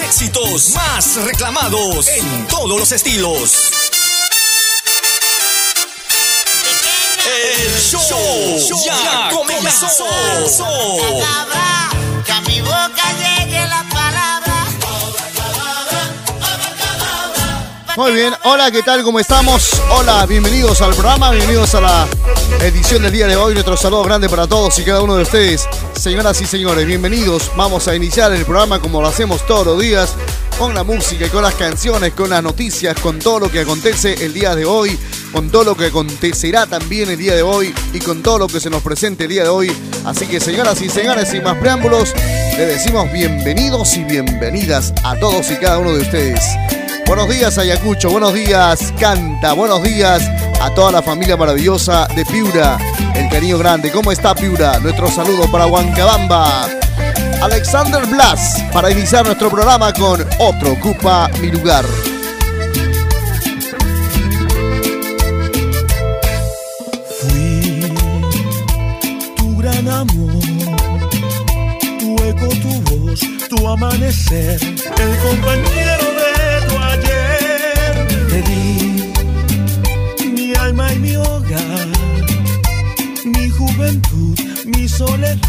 Éxitos más reclamados en todos los estilos. El show, ya, comenzó. Que a mi boca llegue la palabra. Muy bien, hola, ¿qué tal? ¿Cómo estamos? Hola, bienvenidos al programa, bienvenidos a la edición del día de hoy. Nuestro saludo grande para todos y cada uno de ustedes. Señoras y señores, bienvenidos. Vamos a iniciar el programa como lo hacemos todos los días, con la música, con las canciones, con las noticias, con todo lo que acontece el día de hoy, con todo lo que acontecerá también el día de hoy y con todo lo que se nos presente el día de hoy. Así que, señoras y señores, sin más preámbulos, le decimos bienvenidos y bienvenidas a todos y cada uno de ustedes. Buenos días Ayacucho, buenos días Canta, buenos días a toda la familia maravillosa de Piura, cariño grande. ¿Cómo está Piura? Nuestro saludo para Huancabamba. Alexander Blas, para iniciar nuestro programa con Otro Ocupa Mi Lugar. Fui tu gran amor, tu eco, tu voz, tu amanecer, el compañero mi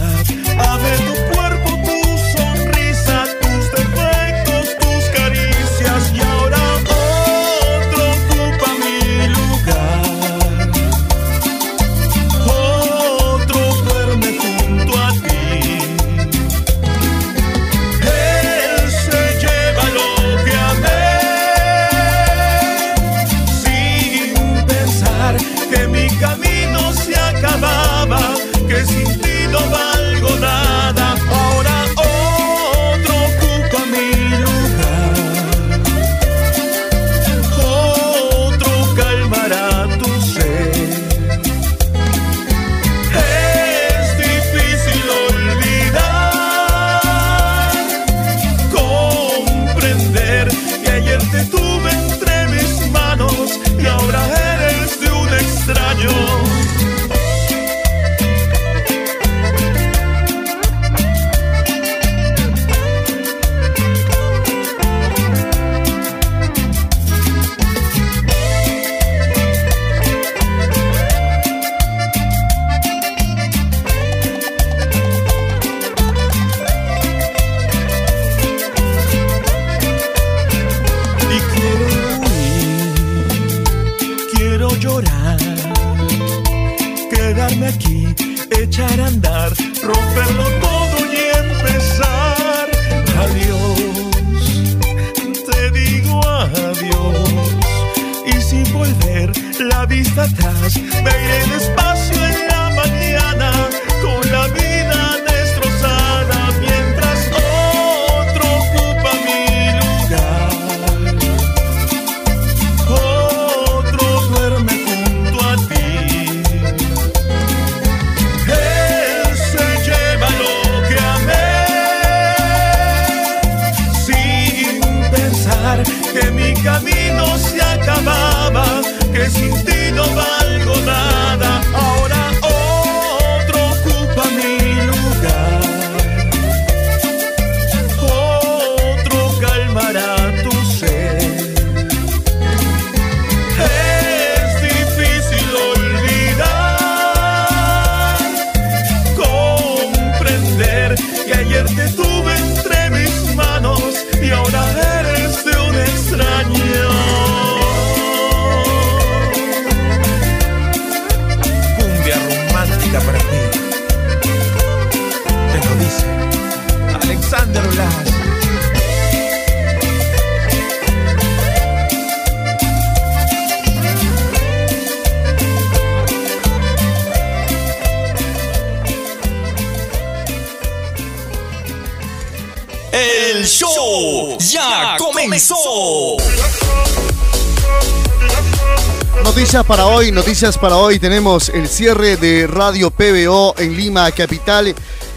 noticias para hoy. Tenemos el cierre de Radio PBO en Lima, capital.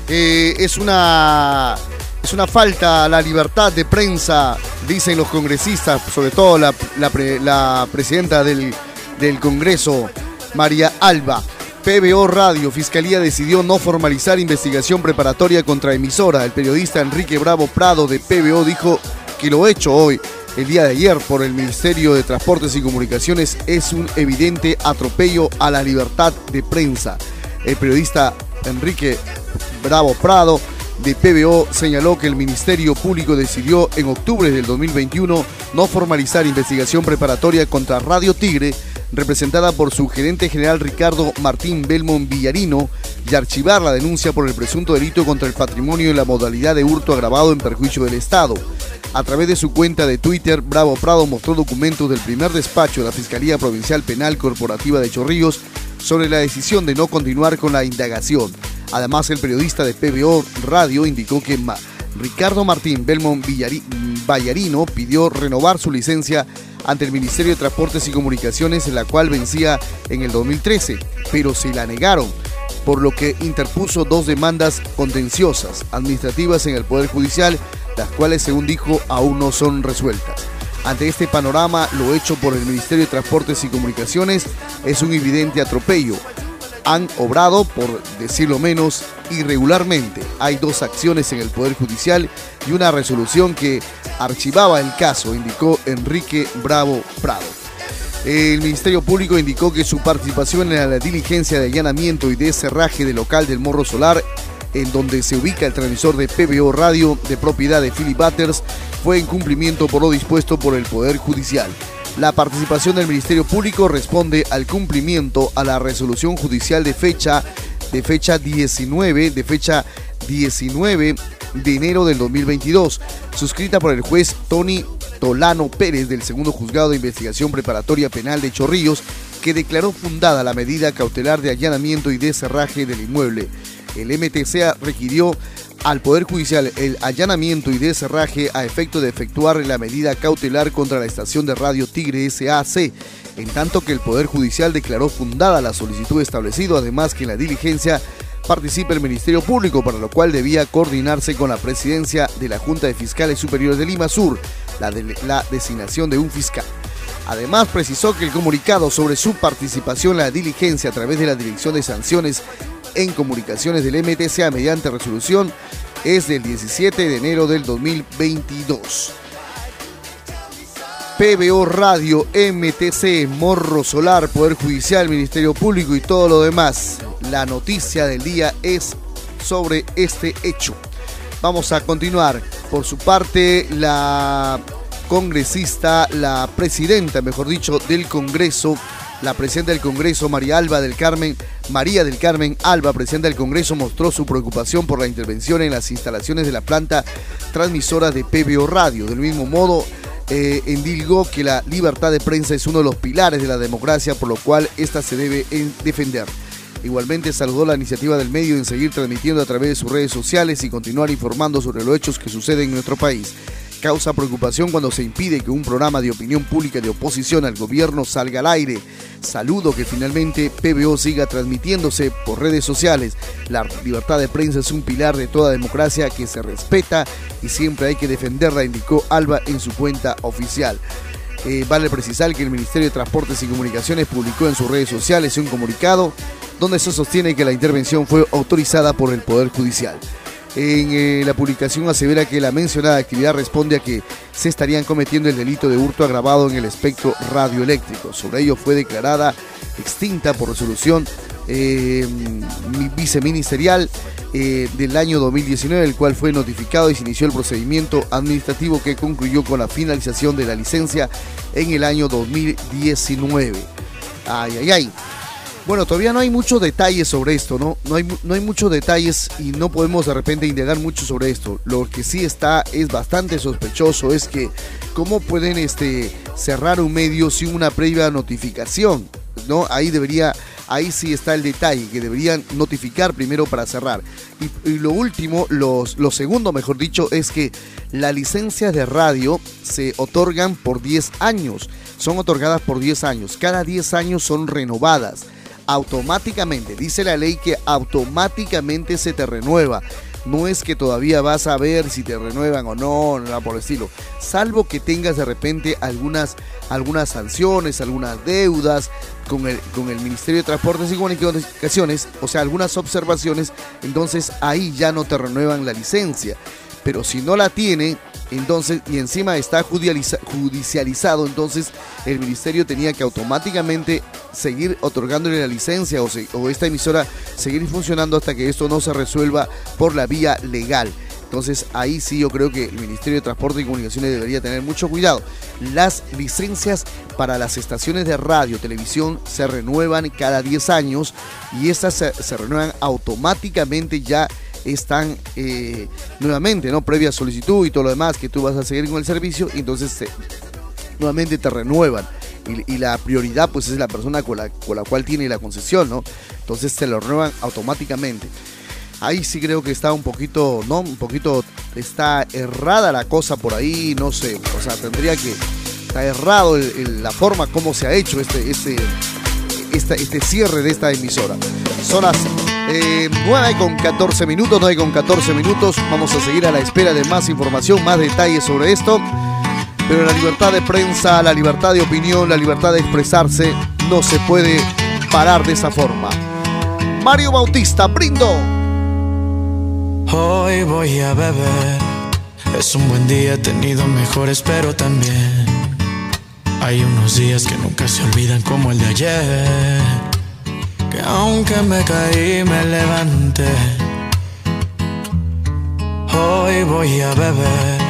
Eh, es una es una falta a la libertad de prensa, dicen los congresistas, sobre todo la, la presidenta del, del Congreso, María Alba. PBO Radio, Fiscalía decidió no formalizar investigación preparatoria contra emisora. El periodista Enrique Bravo Prado de PBO dijo que lo hecho hoy, el día de ayer, por el Ministerio de Transportes y Comunicaciones es un evidente atropello a la libertad de prensa. El periodista Enrique Bravo Prado de PBO señaló que el Ministerio Público decidió en octubre del 2021 no formalizar investigación preparatoria contra Radio Tigre, representada por su gerente general Ricardo Martín Belmont Villarino, y archivar la denuncia por el presunto delito contra el patrimonio en la modalidad de hurto agravado en perjuicio del Estado. A través de su cuenta de Twitter, Bravo Prado mostró documentos del primer despacho de la Fiscalía Provincial Penal Corporativa de Chorrillos sobre la decisión de no continuar con la indagación. Además, el periodista de PBO Radio indicó que Ricardo Martín Belmont Vallarino pidió renovar su licencia ante el Ministerio de Transportes y Comunicaciones, la cual vencía en el 2013, pero se la negaron, por lo que interpuso dos demandas contenciosas administrativas en el Poder Judicial, las cuales, según dijo, aún no son resueltas. Ante este panorama, lo hecho por el Ministerio de Transportes y Comunicaciones es un evidente atropello. Han obrado, por decirlo menos, irregularmente. Hay dos acciones en el Poder Judicial y una resolución que archivaba el caso, indicó Enrique Bravo Prado. El Ministerio Público indicó que su participación en la diligencia de allanamiento y de cerraje del local del Morro Solar en donde se ubica el transmisor de PBO Radio de propiedad de Philip Butters, fue en cumplimiento por lo dispuesto por el Poder Judicial. La participación del Ministerio Público responde al cumplimiento a la resolución judicial de fecha de fecha 19 de fecha 19 de enero del 2022, suscrita por el juez Tony Tolano Pérez del segundo juzgado de investigación preparatoria penal de Chorrillos, que declaró fundada la medida cautelar de allanamiento y de cerraje del inmueble el MTCA requirió al Poder Judicial el allanamiento y deserraje a efecto de efectuar la medida cautelar contra la estación de radio Tigre SAC, en tanto que el Poder Judicial declaró fundada la solicitud establecida, además que en la diligencia participa el Ministerio Público, para lo cual debía coordinarse con la presidencia de la Junta de Fiscales Superiores de Lima Sur, la, la designación de un fiscal. Además, precisó que el comunicado sobre su participación en la diligencia a través de la Dirección de Sanciones en comunicaciones del MTCA mediante resolución es del 17 de enero del 2022. PBO Radio, MTC, Morro Solar, Poder Judicial, Ministerio Público y todo lo demás. La noticia del día es sobre este hecho. Vamos a continuar. Por su parte, la congresista, la presidenta, mejor dicho, del Congreso, la presidenta del Congreso, María Alba del Carmen, María del Carmen Alba, presidenta del Congreso, mostró su preocupación por la intervención en las instalaciones de la planta transmisora de PBO Radio. Del mismo modo, eh, endilgó que la libertad de prensa es uno de los pilares de la democracia, por lo cual esta se debe defender. Igualmente saludó la iniciativa del medio en seguir transmitiendo a través de sus redes sociales y continuar informando sobre los hechos que suceden en nuestro país causa preocupación cuando se impide que un programa de opinión pública de oposición al gobierno salga al aire. Saludo que finalmente PBO siga transmitiéndose por redes sociales. La libertad de prensa es un pilar de toda democracia que se respeta y siempre hay que defenderla, indicó Alba en su cuenta oficial. Eh, vale precisar que el Ministerio de Transportes y Comunicaciones publicó en sus redes sociales un comunicado donde se sostiene que la intervención fue autorizada por el Poder Judicial. En eh, la publicación asevera que la mencionada actividad responde a que se estarían cometiendo el delito de hurto agravado en el espectro radioeléctrico. Sobre ello fue declarada extinta por resolución eh, viceministerial eh, del año 2019, el cual fue notificado y se inició el procedimiento administrativo que concluyó con la finalización de la licencia en el año 2019. Ay, ay, ay. Bueno, todavía no hay muchos detalles sobre esto, ¿no? No hay, no hay muchos detalles y no podemos de repente indagar mucho sobre esto. Lo que sí está es bastante sospechoso es que cómo pueden este, cerrar un medio sin una previa notificación, ¿no? Ahí debería, ahí sí está el detalle, que deberían notificar primero para cerrar. Y, lo último, los, lo segundo, mejor dicho, es que las licencias de radio se otorgan por 10 años son otorgadas por 10 años. Cada 10 años son renovadas automáticamente. Dice la ley que automáticamente se te renueva. No es que todavía vas a ver si te renuevan o no, nada por el estilo. Salvo que tengas de repente algunas, algunas sanciones, algunas deudas con el, con el Ministerio de Transportes y Comunicaciones, o sea, algunas observaciones, entonces ahí ya no te renuevan la licencia. Pero si no la tiene, entonces, y encima está judicializado, entonces el ministerio tenía que automáticamente seguir otorgándole la licencia o, esta emisora seguir funcionando hasta que esto no se resuelva por la vía legal. Entonces ahí sí yo creo que el Ministerio de Transporte y Comunicaciones debería tener mucho cuidado. Las licencias para las estaciones de radio, televisión se renuevan cada 10 años y estas se renuevan automáticamente ya están eh, nuevamente, ¿no? Previa solicitud y todo lo demás que tú vas a seguir con el servicio, entonces nuevamente te renuevan. Y, la prioridad pues es la persona con la, con la cual tiene la concesión, ¿no? Entonces te lo renuevan automáticamente. Ahí sí creo que está un poquito, ¿no? Un poquito, está errada la cosa por ahí, no sé. O sea, tendría que, está errado la forma como se ha hecho este, este, este cierre de esta emisora. Son las 9 eh, con 14 minutos, 9 con 14 minutos. Vamos a seguir a la espera de más información, más detalles sobre esto. Pero la libertad de prensa, la libertad de opinión, la libertad de expresarse no se puede parar de esa forma. Mario Bautista, brindo. Hoy voy a beber. Es un buen día, he tenido mejores, pero también hay unos días que nunca se olvidan como el de ayer que aunque me caí me levanté. Hoy voy a beber,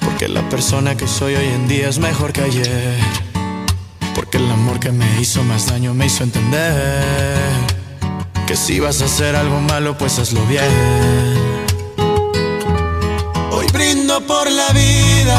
porque la persona que soy hoy en día es mejor que ayer. Porque el amor que me hizo más daño me hizo entender que si vas a hacer algo malo, pues hazlo bien. Hoy brindo por la vida,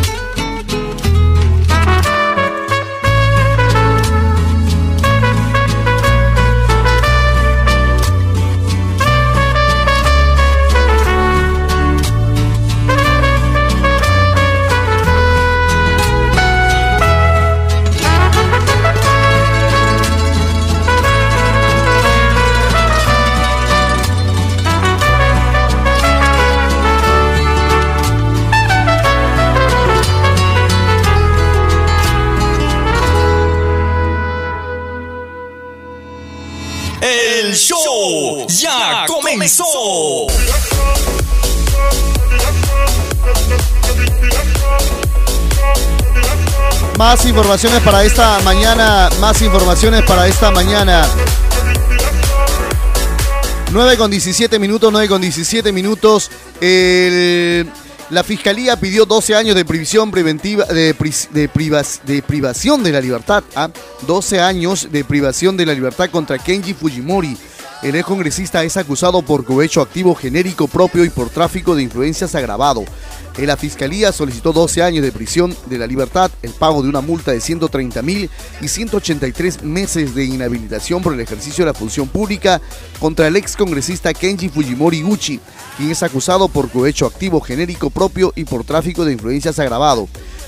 Ya comenzó. Más informaciones para esta mañana, más informaciones para esta mañana. 9 con 17 minutos, 9 con 17 minutos. la fiscalía pidió 12 años de prisión preventiva, de, de, privación de la libertad. 12 ¿ah? años de privación de la libertad contra Kenji Fujimori El ex congresista es acusado por cohecho activo genérico propio y por tráfico de influencias agravado. La fiscalía solicitó 12 años de prisión de la libertad, el pago de una multa de 130 mil y 183 meses de inhabilitación por el ejercicio de la función pública contra el ex congresista Kenji Fujimori Gucci, quien es acusado por cohecho activo genérico propio y por tráfico de influencias agravado.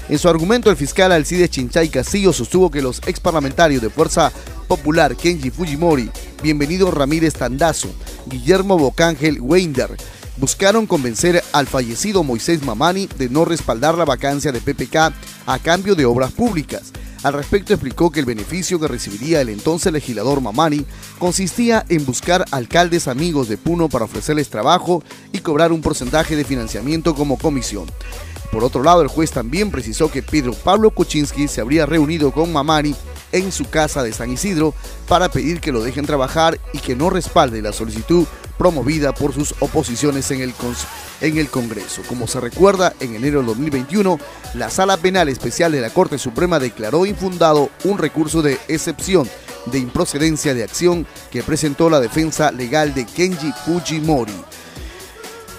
En su argumento, el fiscal Alcides Chinchay Castillo sostuvo que los ex parlamentarios de Fuerza Popular Kenji Fujimori, Bienvenido Ramírez Tandazo, Guillermo Bocángel Weinder, buscaron convencer al fallecido Moisés Mamani de no respaldar la vacancia de PPK a cambio de obras públicas. Al respecto explicó que el beneficio que recibiría el entonces legislador Mamani consistía en buscar alcaldes amigos de Puno para ofrecerles trabajo y cobrar un porcentaje de financiamiento como comisión. Por otro lado, el juez también precisó que Pedro Pablo Kuczynski se habría reunido con Mamani en su casa de San Isidro para pedir que lo dejen trabajar y que no respalde la solicitud promovida por sus oposiciones en el, en el Congreso. Como se recuerda, en enero de 2021, la Sala Penal Especial de la Corte Suprema declaró infundado un recurso de excepción de improcedencia de acción que presentó la defensa legal de Kenji Fujimori.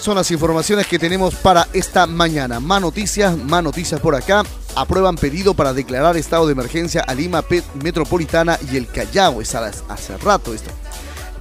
Son las informaciones que tenemos para esta mañana. Más noticias, más noticias por acá. Aprueban pedido para declarar estado de emergencia a Lima Metropolitana y el Callao. Es hace rato esto.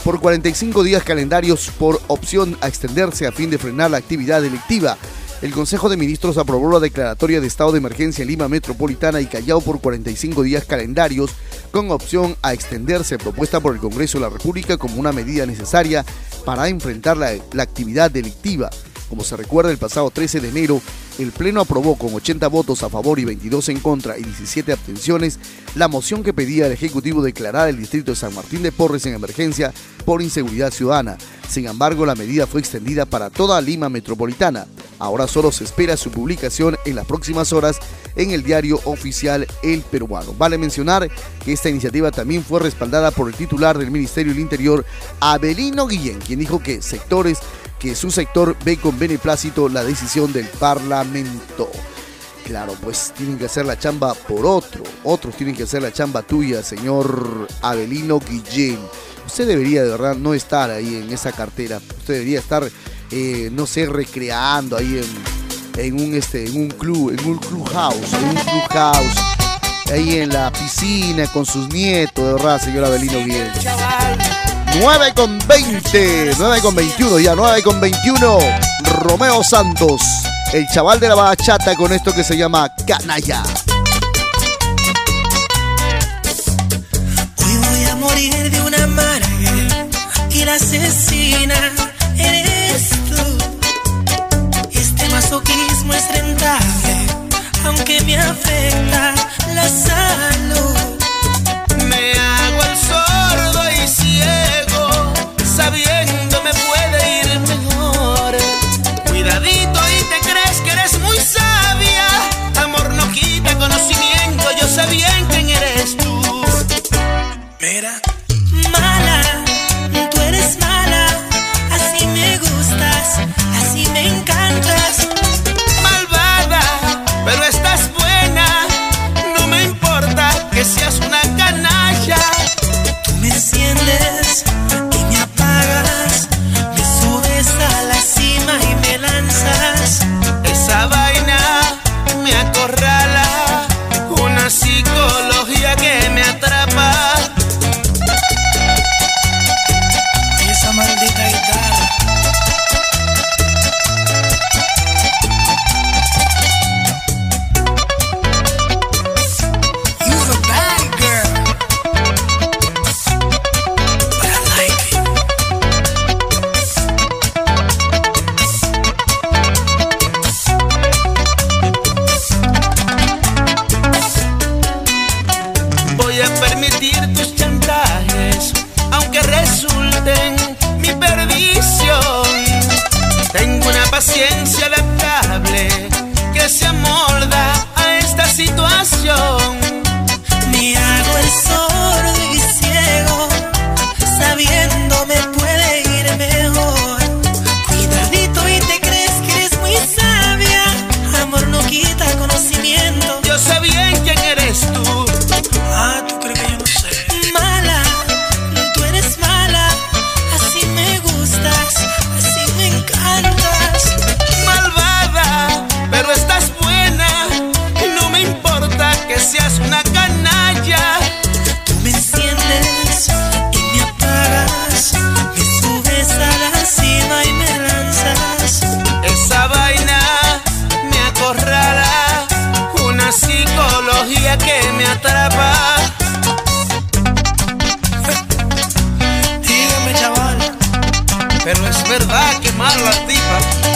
Por 45 días calendarios por opción a extenderse a fin de frenar la actividad delictiva. El Consejo de Ministros aprobó la declaratoria de estado de emergencia en Lima Metropolitana y Callao por 45 días calendarios con opción a extenderse propuesta por el Congreso de la República como una medida necesaria para enfrentar la, actividad delictiva. Como se recuerda, el pasado 13 de enero, el Pleno aprobó con 80 votos a favor y 22 en contra y 17 abstenciones la moción que pedía al Ejecutivo declarar el distrito de San Martín de Porres en emergencia por inseguridad ciudadana. Sin embargo, la medida fue extendida para toda Lima metropolitana. Ahora solo se espera su publicación en las próximas horas en el diario oficial El Peruano. Vale mencionar que esta iniciativa también fue respaldada por el titular del Ministerio del Interior, Abelino Guillén, quien dijo que sectores que su sector ve con beneplácito la decisión del Parlamento. Claro, pues tienen que hacer la chamba por otro. Otros tienen que hacer la chamba tuya, señor Abelino Guillén. Usted debería de verdad no estar ahí en esa cartera. Usted debería estar, eh, no sé, recreando ahí en, un, este, en un club, en un clubhouse, en un clubhouse. Ahí en la piscina con sus nietos, de verdad, señor Abelino Guillén. 9 con 20, 9 con 21 ya, 9 con 21. Romeo Santos, el chaval de la bachata con esto que se llama Canalla. Hoy voy a morir de una amarga y la asesina eres tú. Este masoquismo es rentable, aunque me afecta la salud. Mira. Paciencia adaptable que se amolda a esta situación. Me hago el me atrapa. Dígame, chaval, pero es verdad que malo la tipa.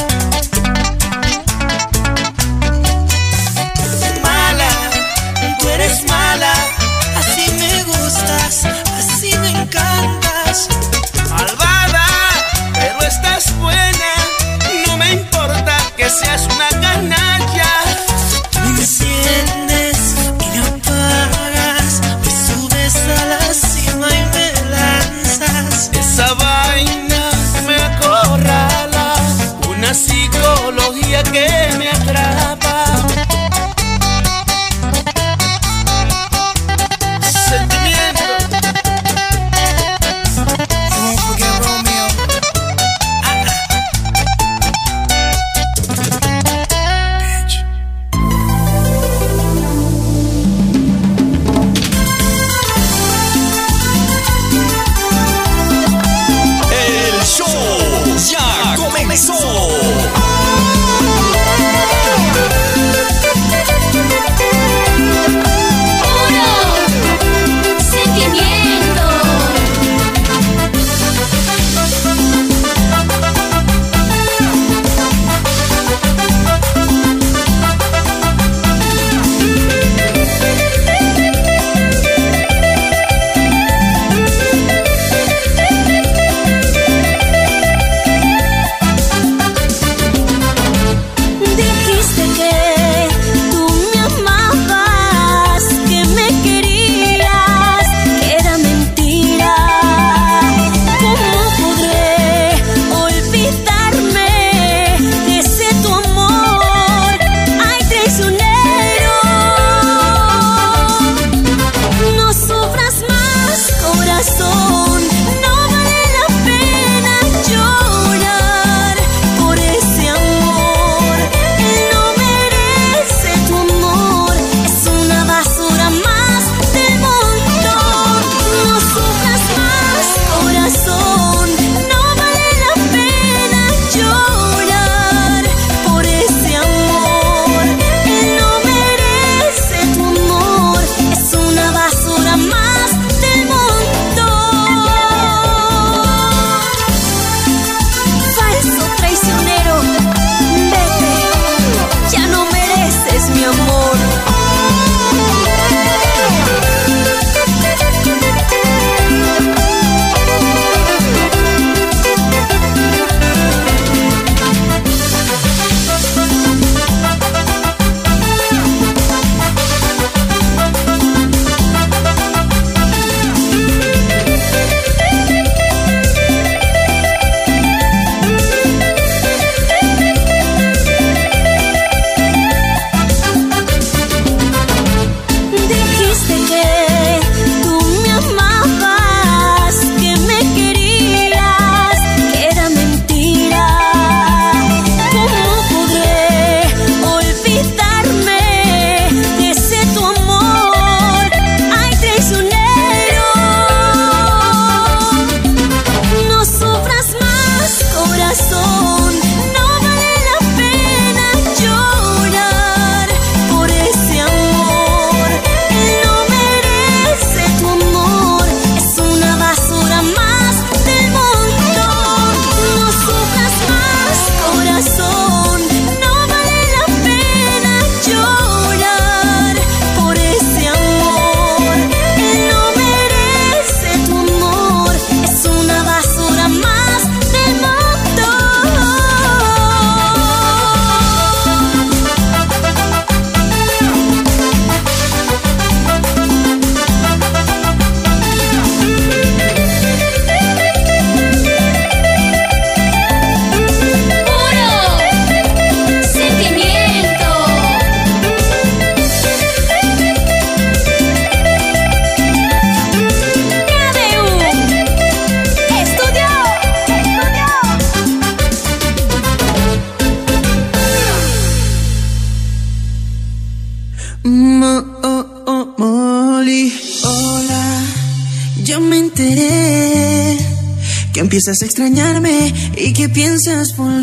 Empiezas a extrañarme y que piensas volver.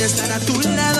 Quiero estar a tu lado.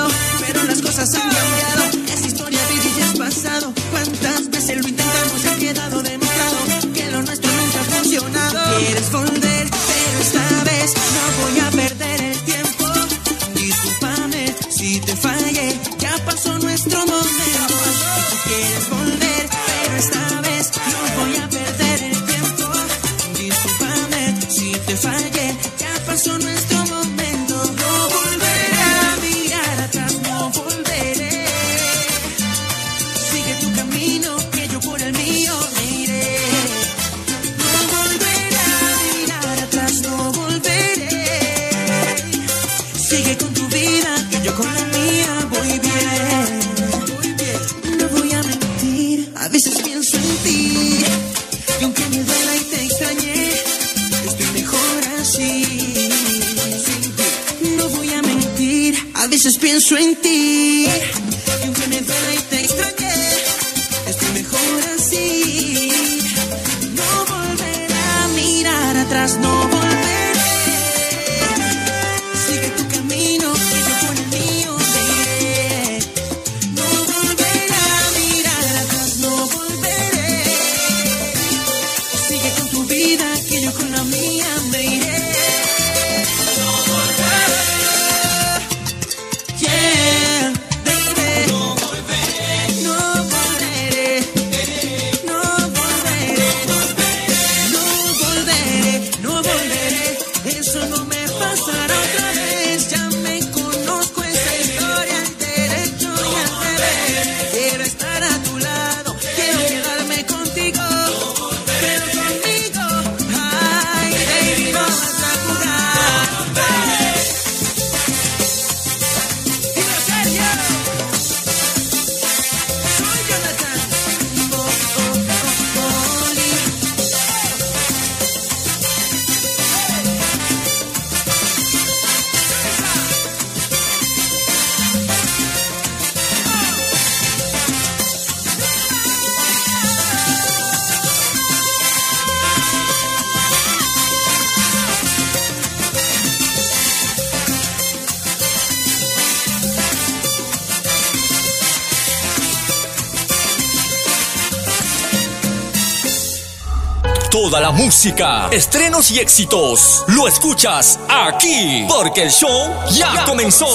estrenos y éxitos. Lo escuchas aquí, porque el show ya, comenzó.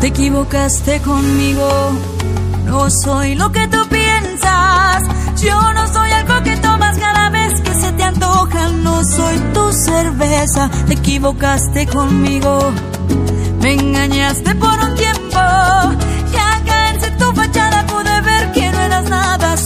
Te equivocaste conmigo, no soy lo que tú piensas. Yo no soy algo que tomas cada vez que se te antoja, no soy tu cerveza. Te equivocaste conmigo, me engañaste por un tiempo. Ya acá en tu fachada pude ver que no eras nada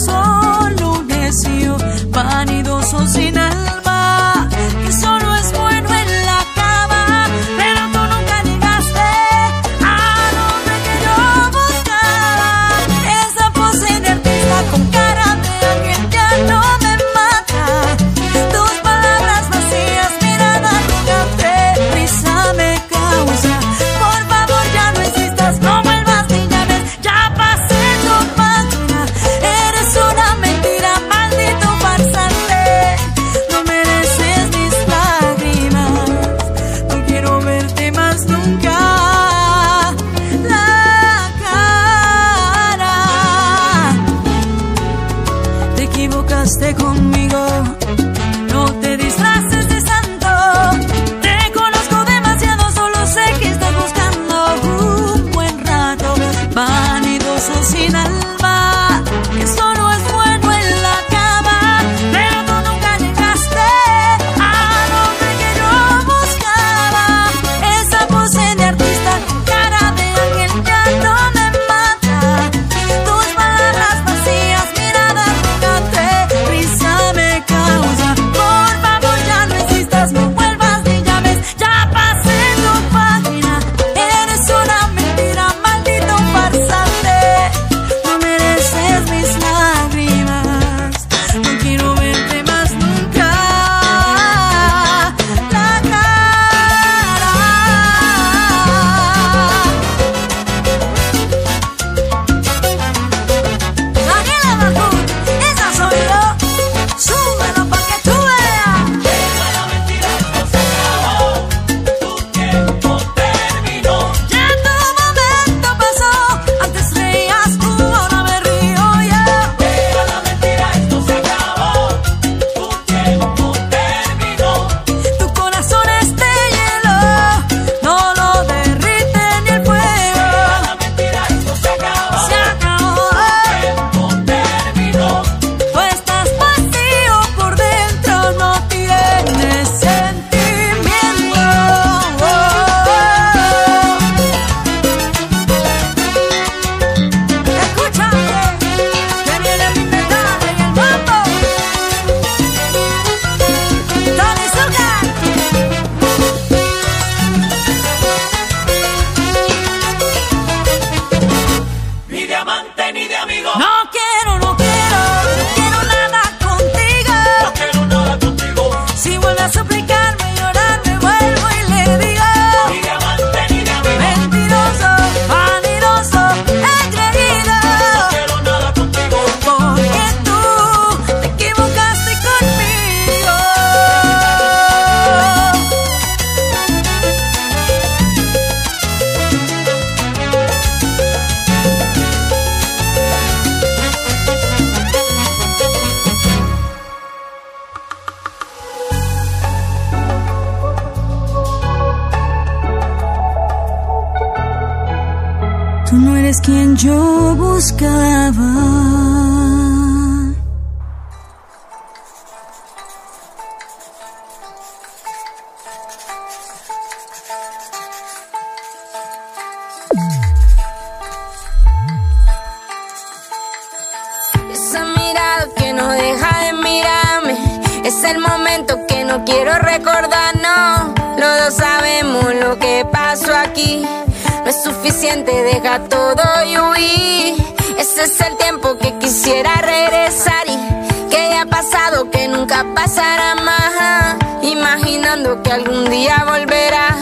que algún día volverá.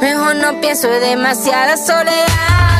Mejor no pienso en demasiada soledad.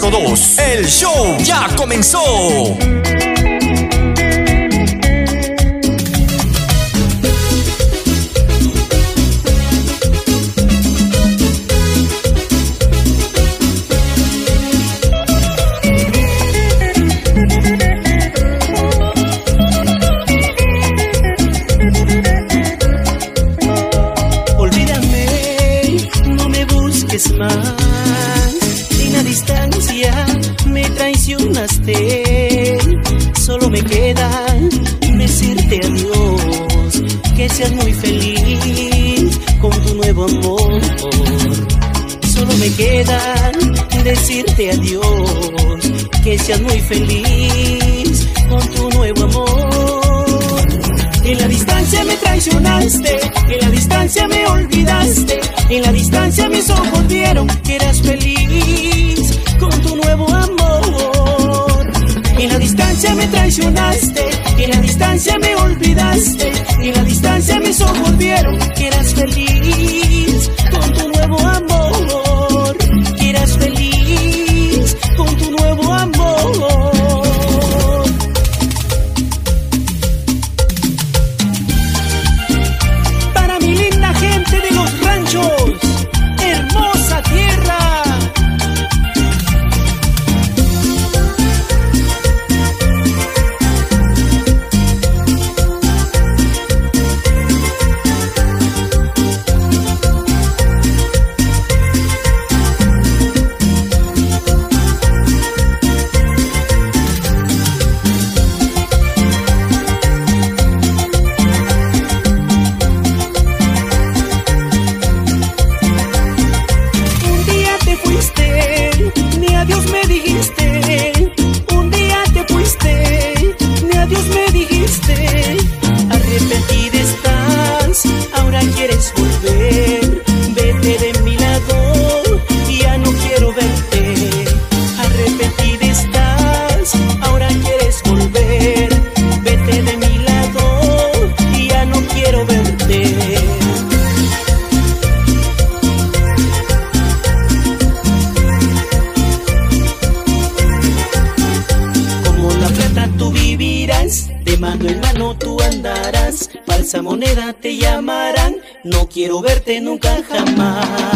902. El show ya comenzó. me traicionaste, que la distancia me olvidaste, que la distancia mis ojos vieron que eras feliz con tu nuevo amor. Quiero verte nunca jamás.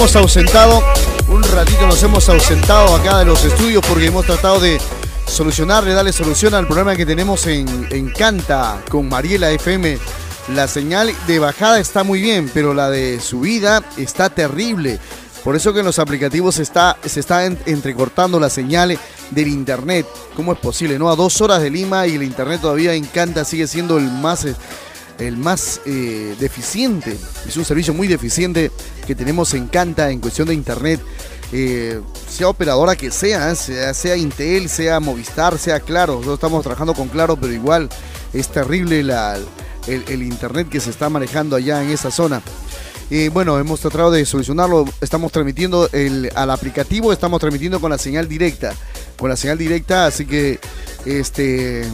Hemos ausentado. Un ratito nos hemos ausentado acá de los estudios porque hemos tratado de solucionarle, darle solución al problema que tenemos en, en Canta con Mariela FM. La señal de bajada está muy bien, pero la de subida está terrible. Por eso que en los aplicativos está, se está en- entrecortando la señal del internet. ¿Cómo es posible? No, a dos horas de Lima y el internet todavía en Canta sigue siendo el más el más eh, deficiente. Es un servicio muy deficiente que tenemos en Canta en cuestión de internet. Eh, sea operadora que sea, sea, Intel, sea Movistar, sea Claro. Nosotros estamos trabajando con Claro, pero igual es terrible la- el, internet que se está manejando allá en esa zona. Eh, bueno, hemos tratado de solucionarlo. Estamos transmitiendo el, al aplicativo, estamos transmitiendo con la señal directa. Con la señal directa, así que este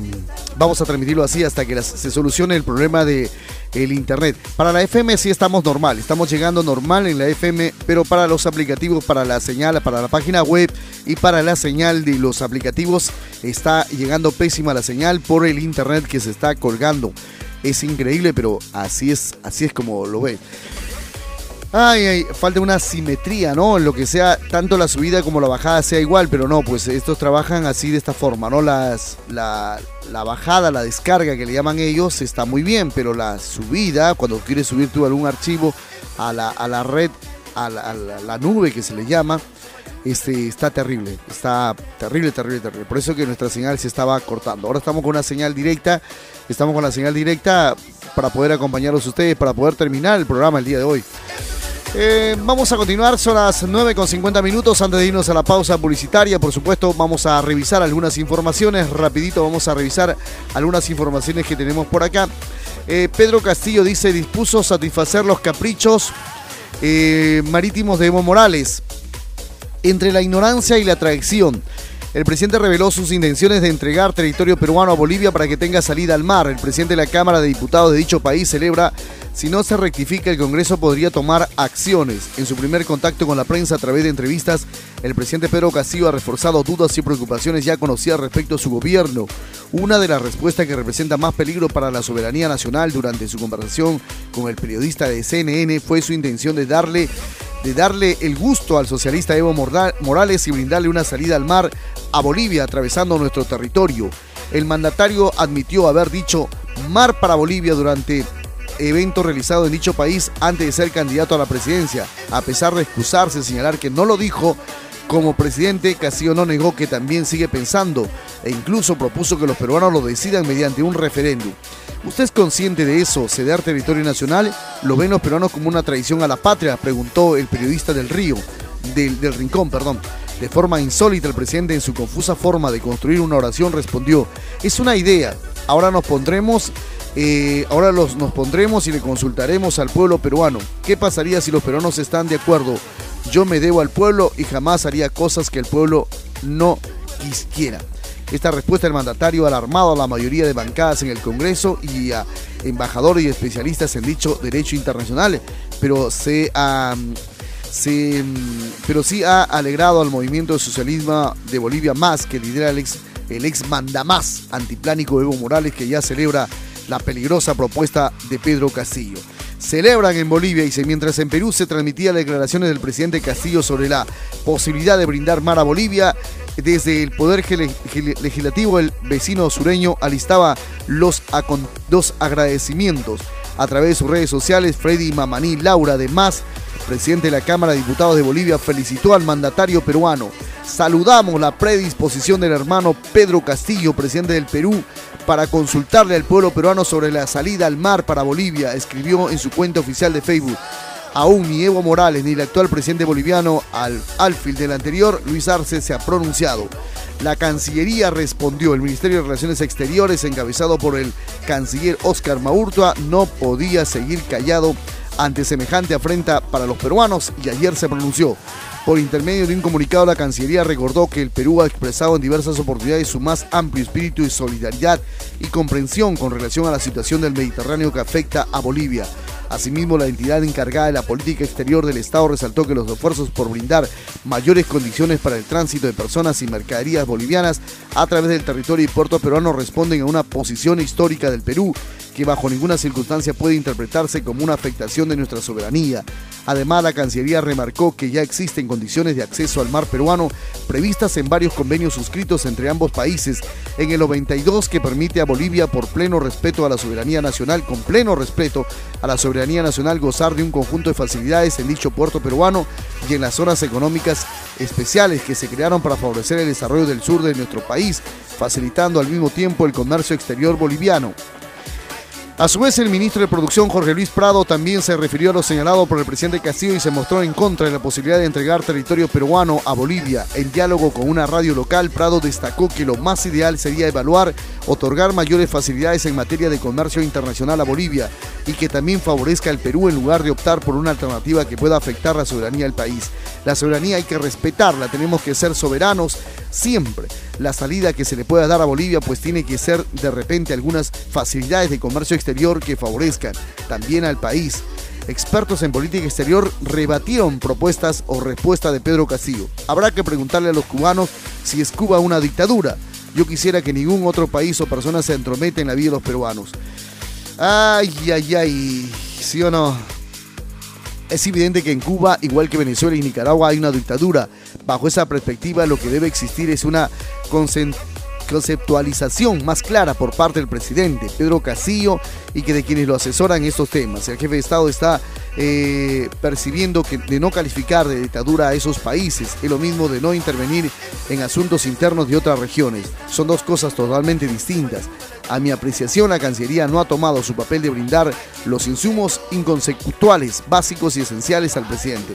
vamos a transmitirlo así hasta que se solucione el problema de el internet. Para la FM sí estamos normal, estamos llegando normal en la FM, pero para los aplicativos, para la señal, para la página web y para la señal de los aplicativos está llegando pésima la señal por el internet que se está colgando. Es increíble, pero así es, así es como lo ve. Ay, ay, falta una simetría, ¿no? En lo que sea, tanto la subida como la bajada sea igual, pero no, pues estos trabajan así de esta forma, ¿no? Las, la, la bajada, la descarga que le llaman ellos, está muy bien, pero la subida, cuando quieres subir tú algún archivo a la, a la red, a la, a la- la nube que se le llama, este, está terrible, está terrible, terrible, terrible. Por eso que nuestra señal se estaba cortando. Ahora estamos con una señal directa, estamos con la señal directa para poder acompañarlos ustedes, para poder terminar el programa el día de hoy. Eh, vamos a continuar, son las 9 con 50 minutos antes de irnos a la pausa publicitaria. Por supuesto, vamos a revisar algunas informaciones. Rapidito vamos a revisar algunas informaciones que tenemos por acá. Eh, Pedro Castillo dice, dispuso satisfacer los caprichos eh, marítimos de Evo Morales. Entre la ignorancia y la traición. El presidente reveló sus intenciones de entregar territorio peruano a Bolivia para que tenga salida al mar. El presidente de la Cámara de Diputados de dicho país celebra, si no se rectifica, el Congreso podría tomar acciones. En su primer contacto con la prensa a través de entrevistas, el presidente Pedro Castillo ha reforzado dudas y preocupaciones ya conocidas respecto a su gobierno. Una de las respuestas que representa más peligro para la soberanía nacional durante su conversación con el periodista de CNN fue su intención de darle de darle el gusto al socialista Evo Morales y brindarle una salida al mar a Bolivia atravesando nuestro territorio. El mandatario admitió haber dicho mar para Bolivia durante evento realizado en dicho país antes de ser candidato a la presidencia. A pesar de excusarse, señalar que no lo dijo, como presidente, Castillo no negó que también sigue pensando e incluso propuso que los peruanos lo decidan mediante un referéndum. ¿Usted es consciente de eso, ceder territorio nacional? ¿Lo ven los peruanos como una traición a la patria? Preguntó el periodista del Río, del, del Rincón, perdón. De forma insólita, el presidente en su confusa forma de construir una oración respondió, es una idea, ahora nos pondremos, eh, ahora los, nos pondremos y le consultaremos al pueblo peruano. ¿Qué pasaría si los peruanos están de acuerdo? Yo me debo al pueblo y jamás haría cosas que el pueblo no quisiera. Esta respuesta del mandatario ha alarmado a la mayoría de bancadas en el Congreso y a embajadores y especialistas en dicho derecho internacional, pero se ha se, pero sí ha alegrado al movimiento de socialismo de Bolivia más que lidera el ex, el ex mandamás antiplánico Evo Morales que ya celebra la peligrosa propuesta de Pedro Castillo. celebran en Bolivia y mientras en Perú se transmitía declaraciones del presidente Castillo sobre la posibilidad de brindar mar a Bolivia, desde el Poder Legislativo el vecino sureño alistaba los, agradecimientos a través de sus redes sociales. Freddy Mamaní Laura, además, presidente de la Cámara de Diputados de Bolivia, felicitó al mandatario peruano. Saludamos la predisposición del hermano Pedro Castillo, presidente del Perú, para consultarle al pueblo peruano sobre la salida al mar para Bolivia, escribió en su cuenta oficial de Facebook. Aún ni Evo Morales ni el actual presidente boliviano al Alfil del anterior, Luis Arce, se ha pronunciado. La Cancillería respondió. El Ministerio de Relaciones Exteriores, encabezado por el canciller Oscar Maurtua, no podía seguir callado ante semejante afrenta para los peruanos y ayer se pronunció. Por intermedio de un comunicado, la Cancillería recordó que el Perú ha expresado en diversas oportunidades su más amplio espíritu de solidaridad y comprensión con relación a la situación del Mediterráneo que afecta a Bolivia. Asimismo, la entidad encargada de la política exterior del Estado resaltó que los esfuerzos por brindar mayores condiciones para el tránsito de personas y mercaderías bolivianas a través del territorio y puerto peruano responden a una posición histórica del Perú que bajo ninguna circunstancia puede interpretarse como una afectación de nuestra soberanía. Además, la Cancillería remarcó que ya existen condiciones de acceso al mar peruano previstas en varios convenios suscritos entre ambos países en el 92 que permite a Bolivia por pleno respeto a la soberanía nacional, con pleno respeto a la soberanía nacional, gozar de un conjunto de facilidades en dicho puerto peruano y en las zonas económicas especiales que se crearon para favorecer el desarrollo del sur de nuestro país, facilitando al mismo tiempo el comercio exterior boliviano. A su vez, el ministro de Producción, Jorge Luis Prado, también se refirió a lo señalado por el presidente Castillo y se mostró en contra de la posibilidad de entregar territorio peruano a Bolivia. En diálogo con una radio local, Prado destacó que lo más ideal sería evaluar, otorgar mayores facilidades en materia de comercio internacional a Bolivia y que también favorezca al Perú en lugar de optar por una alternativa que pueda afectar la soberanía del país. La soberanía hay que respetarla, tenemos que ser soberanos siempre. La salida que se le pueda dar a Bolivia pues tiene que ser de repente algunas facilidades de comercio exterior que favorezcan también al país. Expertos en política exterior rebatieron propuestas o respuesta de Pedro Castillo. Habrá que preguntarle a los cubanos si es Cuba una dictadura. Yo quisiera que ningún otro país o persona se entrometa en la vida de los peruanos. Ay, ay, ay, ¿sí o no? Es evidente que en Cuba, igual que Venezuela y Nicaragua, hay una dictadura. Bajo esa perspectiva, lo que debe existir es una concen- conceptualización más clara por parte del presidente Pedro Castillo y que de quienes lo asesoran estos temas. El jefe de Estado está eh, percibiendo que de no calificar de dictadura a esos países es lo mismo de no intervenir en asuntos internos de otras regiones. Son dos cosas totalmente distintas. A mi apreciación, la Cancillería no ha tomado su papel de brindar los insumos inconsecutuales, básicos y esenciales al presidente.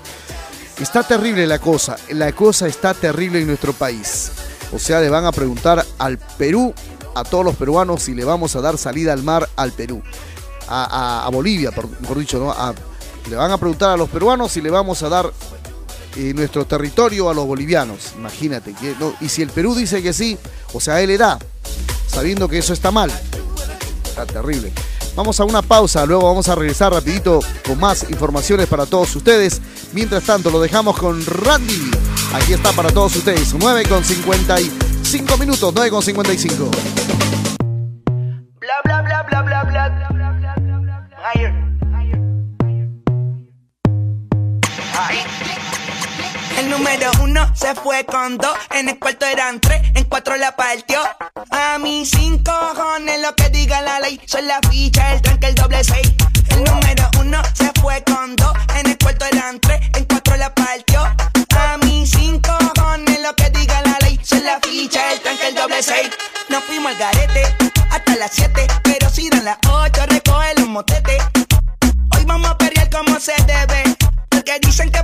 Está terrible la cosa, la cosa está terrible en nuestro país. O sea, le van a preguntar al Perú, a todos los peruanos, si le vamos a dar salida al mar al Perú, a, Bolivia, por, mejor dicho, ¿no? Le van a preguntar a los peruanos si le vamos a dar eh, nuestro territorio a los bolivianos. Imagínate. Que, y si el Perú dice que sí, o sea, él le da, sabiendo que eso está mal. Está terrible. Vamos a una pausa, luego vamos a regresar rapidito con más informaciones para todos ustedes. Mientras tanto, lo dejamos con Randy. Aquí está para todos ustedes, 9 con 55 minutos, 9 con 55. Bla bla bla bla bla bla. Higher. Ay. El número uno se fue con dos, en el cuarto eran tres, en cuatro la partió. A mis cinco cojones lo que diga la ley, son la ficha, el tranque, el doble seis. El número uno se fue con dos, en el cuarto eran tres, en cuatro la partió. A mis cinco cojones lo que diga la ley, son la ficha, el tranque, el doble seis. Nos fuimos al garete hasta las siete, pero si dan las ocho recoge los motetes. Hoy vamos a perrear como se debe. Porque dicen que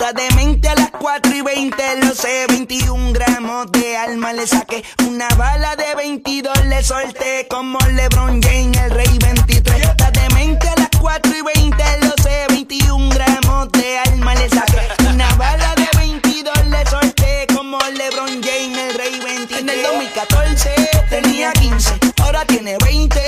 La demente a las 4 y 20, lo sé, 21 gramos de alma le saqué. Una bala de 22 le solté como LeBron James, el rey 23. La demente a las 4 y 20, lo sé, 21 gramos de alma le saqué. Una bala de 22 le solté como LeBron James, el rey 23. En el 2014 tenía 15, ahora tiene 20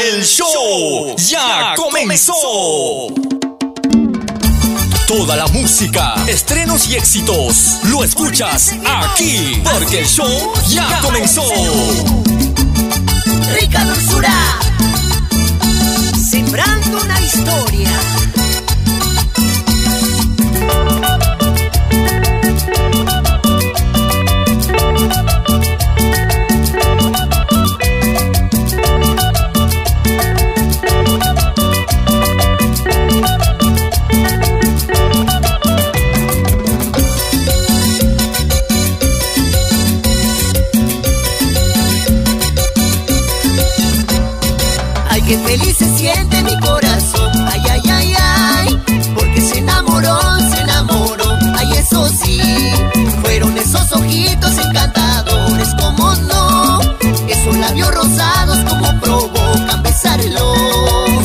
El show ya comenzó. Toda la música, estrenos y éxitos lo escuchas aquí, porque el show ya comenzó. Rica dulzura, sembrando una historia. Qué feliz se siente mi corazón. Ay, ay, ay, ay. Porque se enamoró, se enamoró. Ay, eso sí. Fueron esos ojitos encantadores, como no. Esos labios rosados, como provocan besarlos.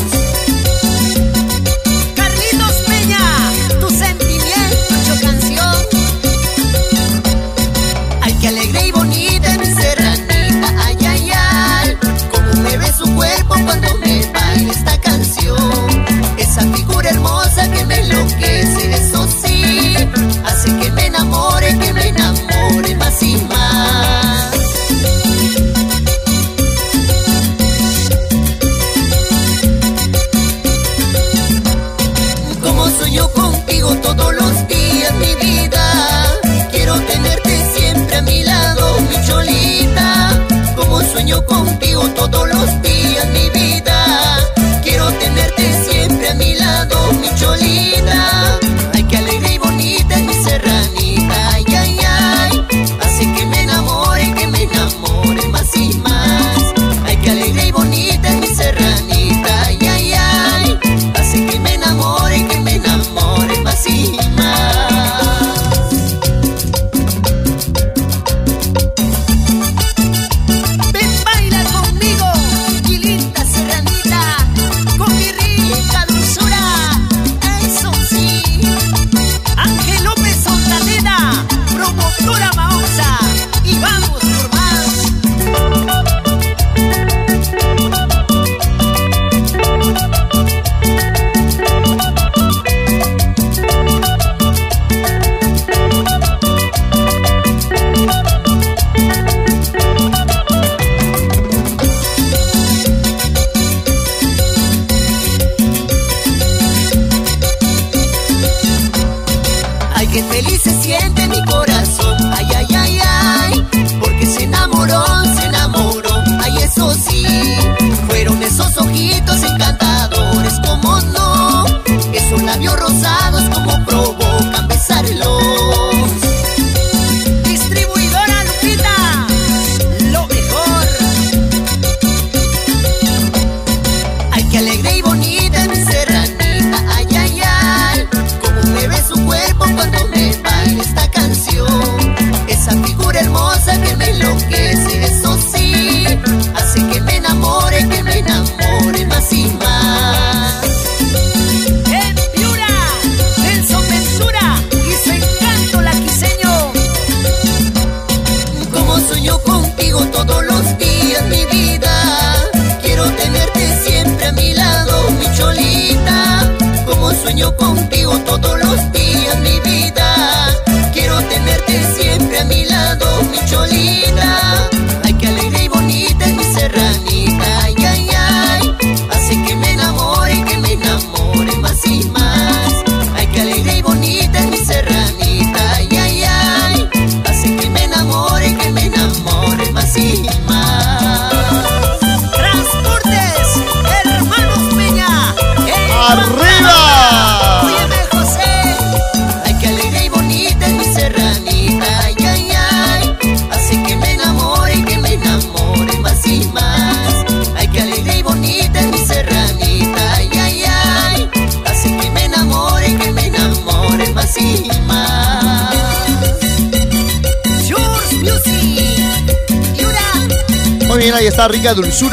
Sueño contigo todos los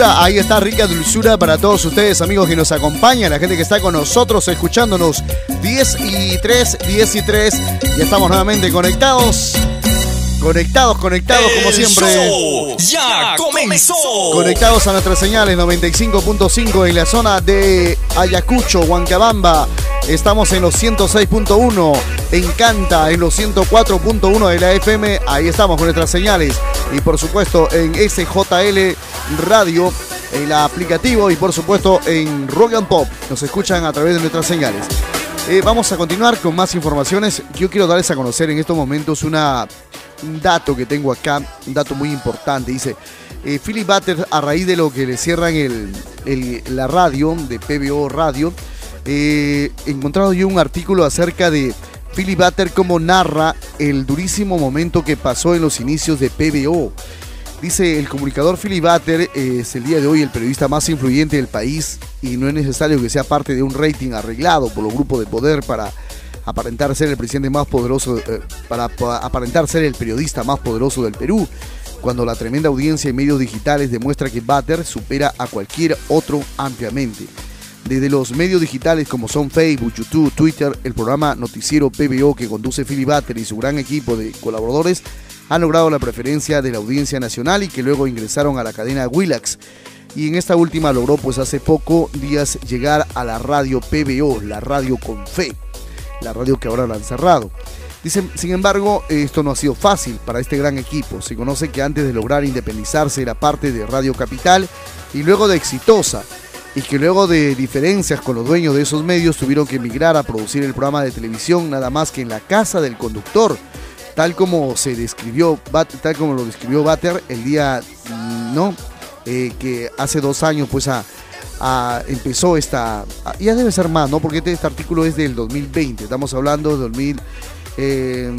Dulzura, ahí está Rica Dulzura para todos ustedes amigos que nos acompañan, la gente que está con nosotros escuchándonos 10 y 3, 10 y 3, ya estamos nuevamente conectados, conectados, conectados como siempre. ya comenzó. Conectados a nuestras señales 95.5 en la zona de Ayacucho, Huancabamba. Estamos en los 106.1 en Canta, en los 104.1 de la FM. Ahí estamos con nuestras señales. Y por supuesto en SJL Radio, el aplicativo y por supuesto en Rock and Pop. Nos escuchan a través de nuestras señales. Eh, vamos a continuar con más informaciones. Yo quiero darles a conocer en estos momentos una, un dato que tengo acá, un dato muy importante. Dice, eh, Philip Butter, a raíz de lo que le cierran el, la radio, de PBO Radio, eh, encontrado yo un artículo acerca de Philip Butter, cómo narra el durísimo momento que pasó en los inicios de PBO. Dice el comunicador Philip Butter eh, es el día de hoy el periodista más influyente del país y no es necesario que sea parte de un rating arreglado por los grupos de poder para aparentar ser el presidente más poderoso, eh, para, pa- aparentar ser el periodista más poderoso del Perú, cuando la tremenda audiencia en medios digitales demuestra que Butter supera a cualquier otro ampliamente. Desde los medios digitales como son Facebook, YouTube, Twitter, el programa noticiero PBO que conduce Philip Butter y su gran equipo de colaboradores han logrado la preferencia de la audiencia nacional y que luego ingresaron a la cadena Willax. Y en esta última logró pues hace poco días llegar a la radio PBO, la radio con fe, la radio que ahora la han cerrado. Dicen, sin embargo, esto no ha sido fácil para este gran equipo. Se conoce que antes de lograr independizarse era parte de Radio Capital y luego de Exitosa, y que luego de diferencias con los dueños de esos medios tuvieron que emigrar a producir el programa de televisión nada más que en la casa del conductor, tal como se describió, tal como lo describió Bater el día, mm, ¿no? Eh, que hace dos años pues empezó esta, ya debe ser más, ¿no? Porque este, este artículo es del 2020, estamos hablando de 2000, eh,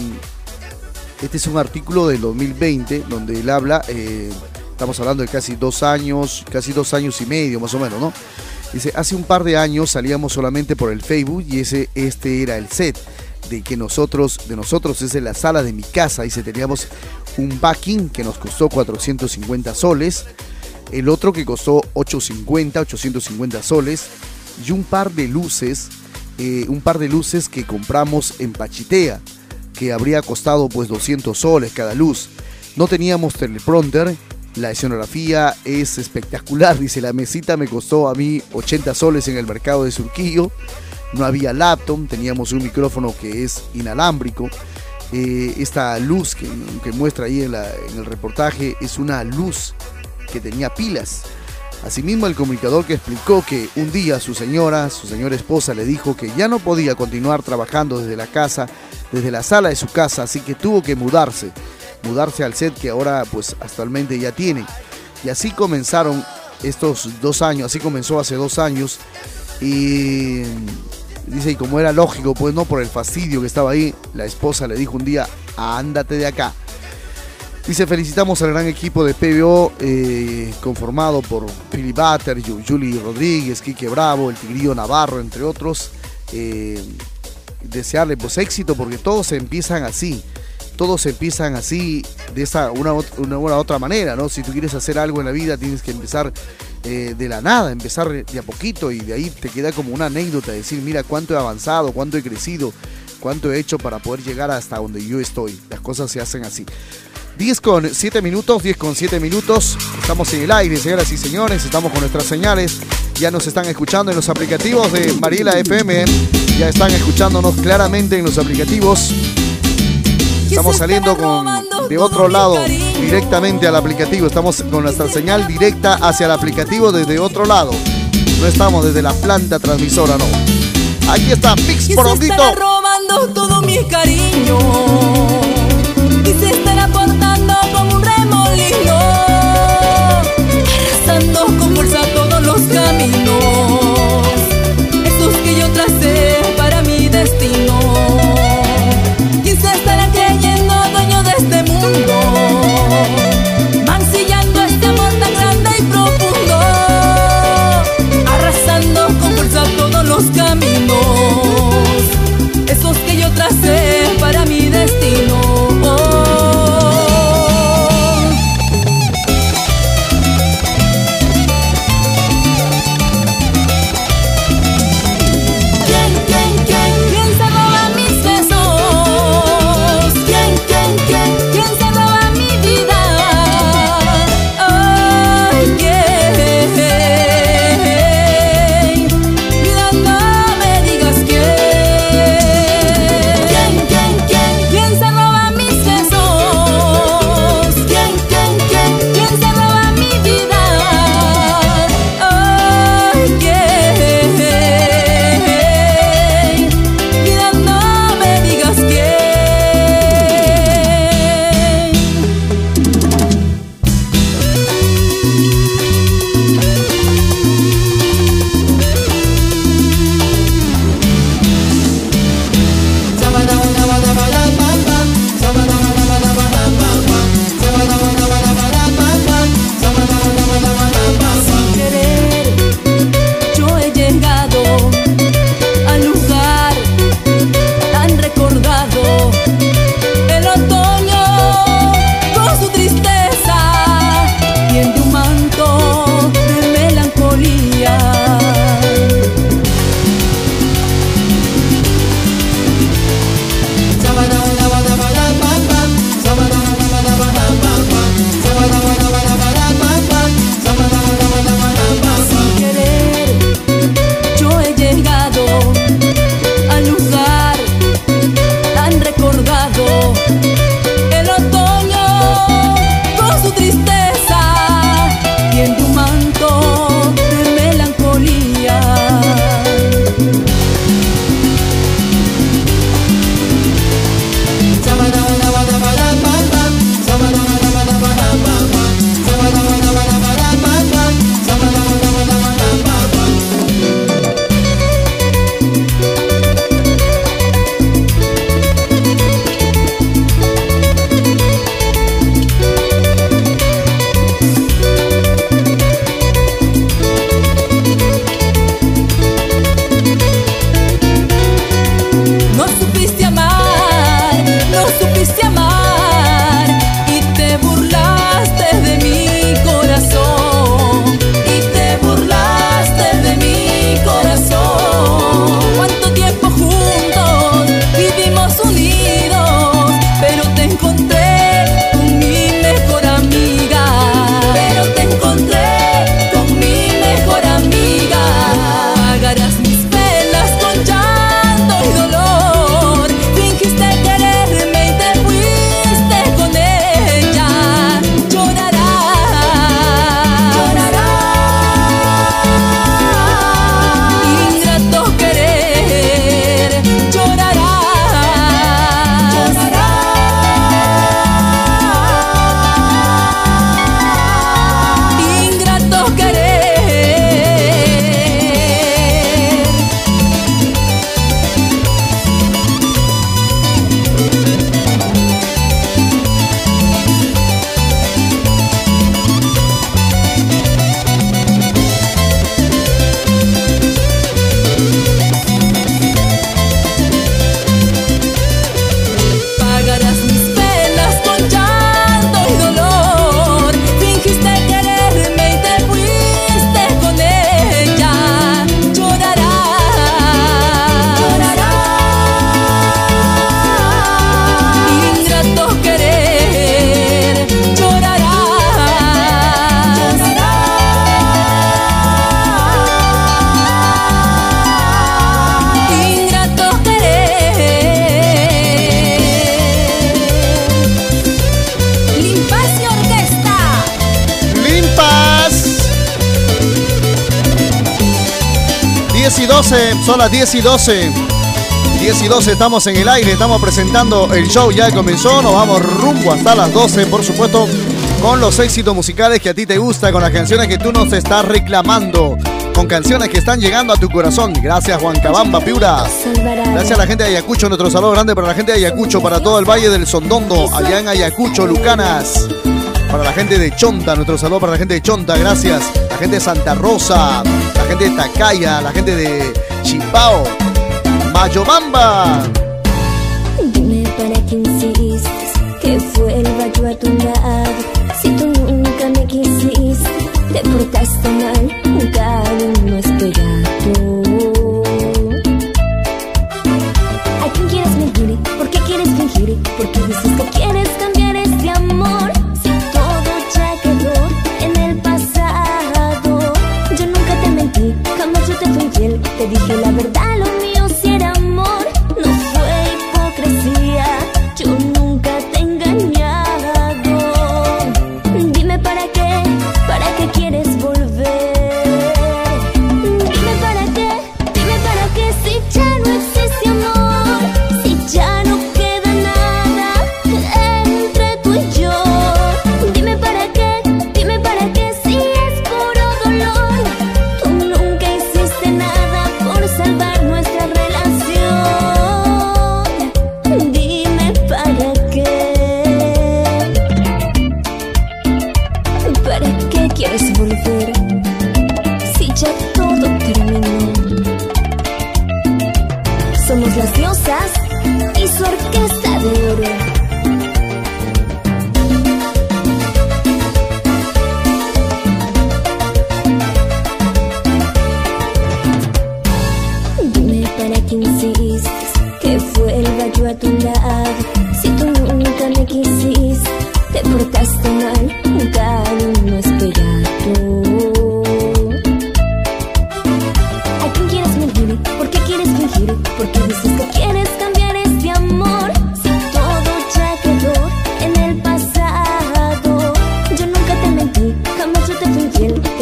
este es un artículo del 2020 donde él habla, eh, estamos hablando de casi dos años, casi dos años y medio más o menos, ¿no? Dice, hace un par de años salíamos solamente por el Facebook y ese, este era el set de que nosotros, de nosotros es en la sala de mi casa, dice, teníamos un backing que nos costó 450 soles, el otro que costó 850, 850 soles y un par de luces, eh, un par de luces que compramos en Pachitea, que habría costado pues 200 soles cada luz. No teníamos teleprompter, la escenografía es espectacular, dice, la mesita me costó a mí 80 soles en el mercado de Surquillo, no había laptop, teníamos un micrófono que es inalámbrico. Eh, esta luz que, que muestra ahí en, en el reportaje es una luz que tenía pilas. Asimismo, el comunicador que explicó que un día su señora, su señora esposa, le dijo que ya no podía continuar trabajando desde la casa, desde la sala de su casa, así que tuvo que mudarse, mudarse al set que ahora pues actualmente ya tiene. Y así comenzaron estos dos años, así comenzó hace dos años y dice, y como era lógico, pues no por el fastidio que estaba ahí, la esposa le dijo un día, ándate de acá. Dice, felicitamos al gran equipo de PBO eh, conformado por Philip Butter, Julie Rodríguez, Quique Bravo, el Tigrillo Navarro, entre otros. Eh, desearle pues éxito porque todos empiezan así todos empiezan así, de esa una, una, otra manera, ¿no? Si tú quieres hacer algo en la vida, tienes que empezar eh, de la nada, empezar de a poquito y de ahí te queda como una anécdota, decir, mira cuánto he avanzado, cuánto he crecido, cuánto he hecho para poder llegar hasta donde yo estoy. Las cosas se hacen así. 10 con 7 minutos, 10 con 7 minutos. Estamos en el aire, señoras y señores. Estamos con nuestras señales. Ya nos están escuchando en los aplicativos de Mariela FM. Ya están escuchándonos claramente en los aplicativos. Estamos saliendo con, de otro lado directamente al aplicativo. Estamos con nuestra señal directa hacia el aplicativo desde otro lado. No estamos desde la planta transmisora, no. Aquí está Mix Porondito. robando todo mi cariño. Y se estará por 10 y 12. 10 y 12 estamos en el aire, estamos presentando el show, ya comenzó, nos vamos rumbo hasta las 12, por supuesto, con los éxitos musicales que a ti te gusta, con las canciones que tú nos estás reclamando, con canciones que están llegando a tu corazón. Gracias Juan Cabamba, Piura. Gracias a la gente de Ayacucho, nuestro saludo grande para la gente de Ayacucho, para todo el Valle del Sondondo, allá en Ayacucho, Lucanas. Para la gente de Chonta, nuestro saludo para la gente de Chonta, gracias. La gente de Santa Rosa, la gente de Tacaya, la gente de Chipao, Mayobamba.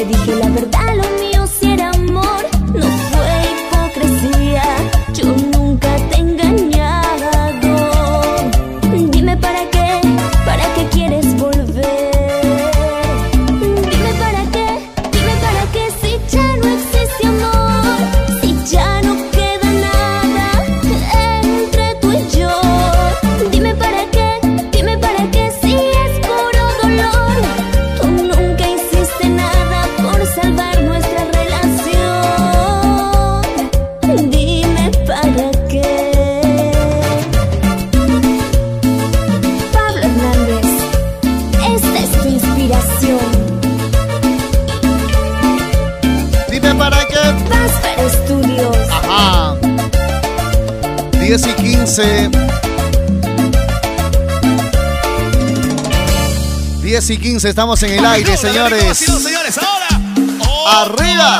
Dije la verdad, 15, estamos en el aire, señores. Arriba.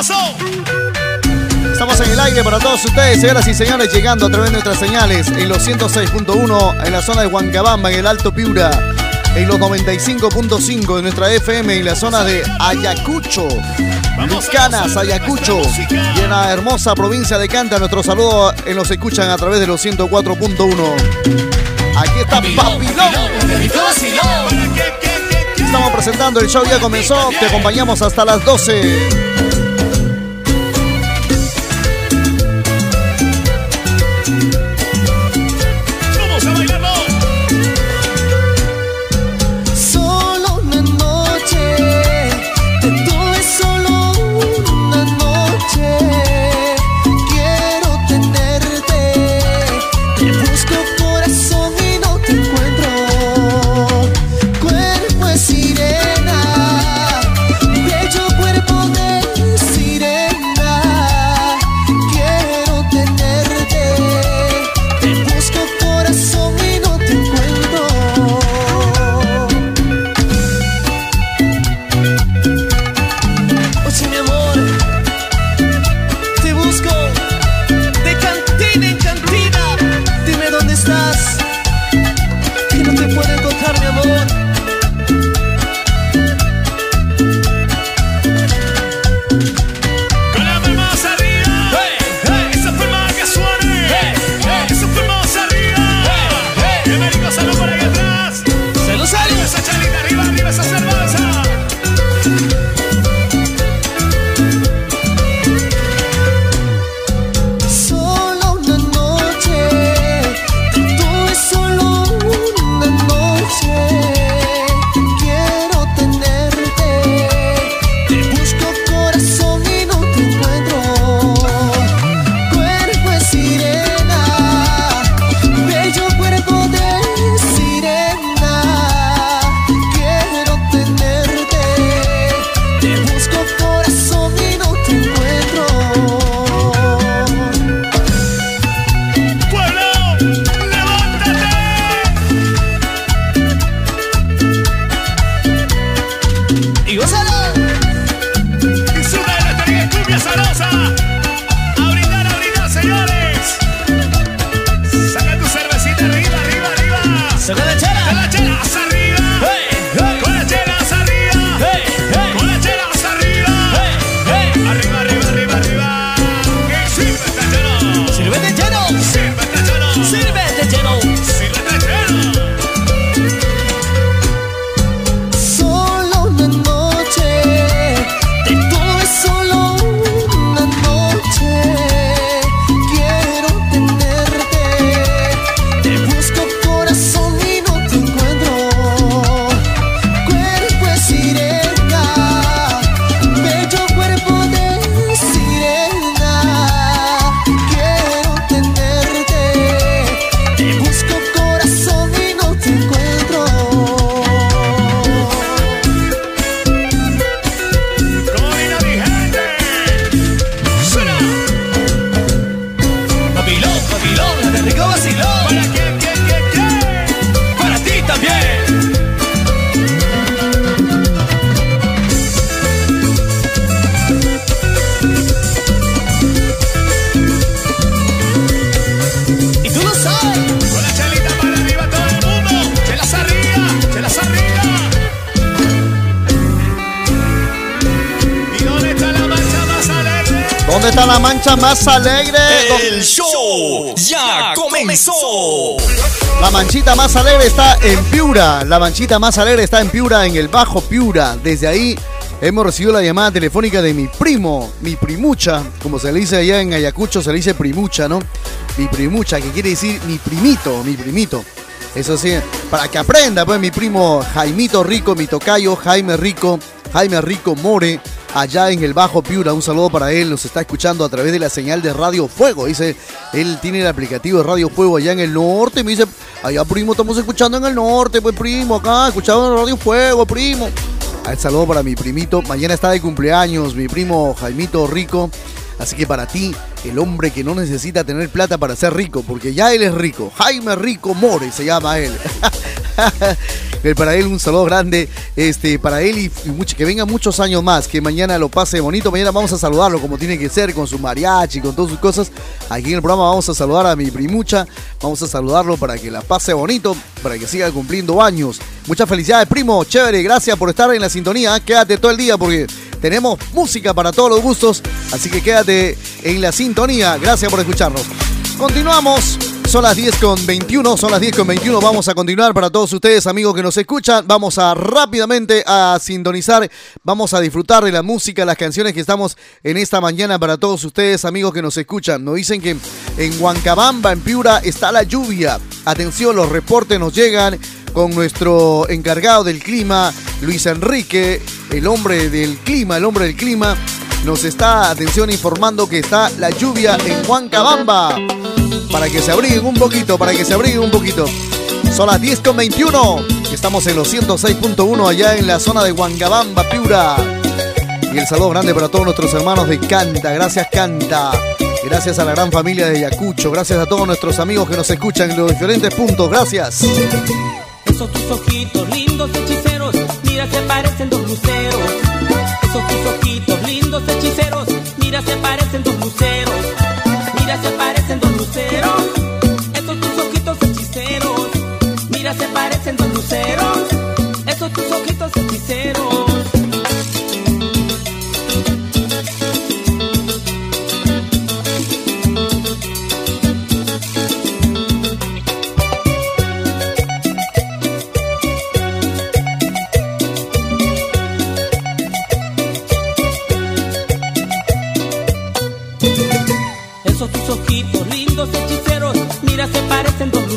Estamos en el aire para todos ustedes, señoras y señores, llegando a través de nuestras señales en los 106.1 en la zona de Huancabamba, en el Alto Piura, en los 95.5 de nuestra FM en la zona de Ayacucho, Lucanas, Ayacucho, y en la hermosa provincia de Canta. Nuestro saludo en los escuchan a través de los 104.1. Aquí está Papilón. Estamos presentando el show, ya comenzó. Te acompañamos hasta las 12. La manchita más alegre está en Piura, en el Bajo Piura. Desde ahí hemos recibido la llamada telefónica de mi primo, mi primucha, como se le dice allá en Ayacucho, se le dice primucha, ¿no? Mi primucha, que quiere decir mi primito, mi primito. Eso sí, para que aprenda, pues mi primo Jaimito Rico, mi tocayo Jaime Rico, Jaime Rico More, allá en el Bajo Piura. Un saludo para él, nos está escuchando a través de la señal de Radio Fuego. Dice, él tiene el aplicativo de Radio Fuego allá en el norte. Me dice, allá primo, estamos escuchando en el norte, pues primo, acá, escuchando en Radio Fuego, primo. Saludo para mi primito. Mañana está de cumpleaños, mi primo Jaimito Rico. Así que para ti, el hombre que no necesita tener plata para ser rico, porque ya él es rico. Jaime Rico More se llama él. Para él un saludo grande, este, para él y, y mucho- que venga muchos años más, que mañana lo pase bonito. Mañana vamos a saludarlo como tiene que ser, con su mariachi, con todas sus cosas. Aquí en el programa vamos a saludar a mi primucha, vamos a saludarlo para que la pase bonito, para que siga cumpliendo años. Muchas felicidades, primo, chévere, gracias por estar en la sintonía. Quédate todo el día porque tenemos música para todos los gustos, así que quédate en la sintonía. Gracias por escucharnos. Continuamos. Son las 10 con 21, son las 10 con 21. Vamos a continuar para todos ustedes, amigos que nos escuchan. Vamos a rápidamente a sintonizar, vamos a disfrutar de la música, las canciones que estamos en esta mañana para todos ustedes, amigos que nos escuchan. Nos dicen que en Huancabamba, en Piura, está la lluvia. Atención, los reportes nos llegan con nuestro encargado del clima, Luis Enrique, el hombre del clima, el hombre del clima. Nos está, atención, informando que está la lluvia en Huancabamba. Para que se abriguen un poquito, para que se abriguen un poquito. Son las 10 con 21. Estamos en los 106.1 allá en la zona de Huancabamba, Piura. Y el saludo grande para todos nuestros hermanos de Canta. Gracias, Canta. Gracias a la gran familia de Yacucho. Gracias a todos nuestros amigos que nos escuchan en los diferentes puntos. Gracias. Esos tus ojitos lindos hechiceros, mira se parecen dos luceros. Esos tus ojitos lindos hechiceros, mira se parecen dos luceros. Mira se parecen dos luceros. Esos tus ojitos hechiceros, mira se parecen dos luceros. Esos tus ojitos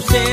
parecen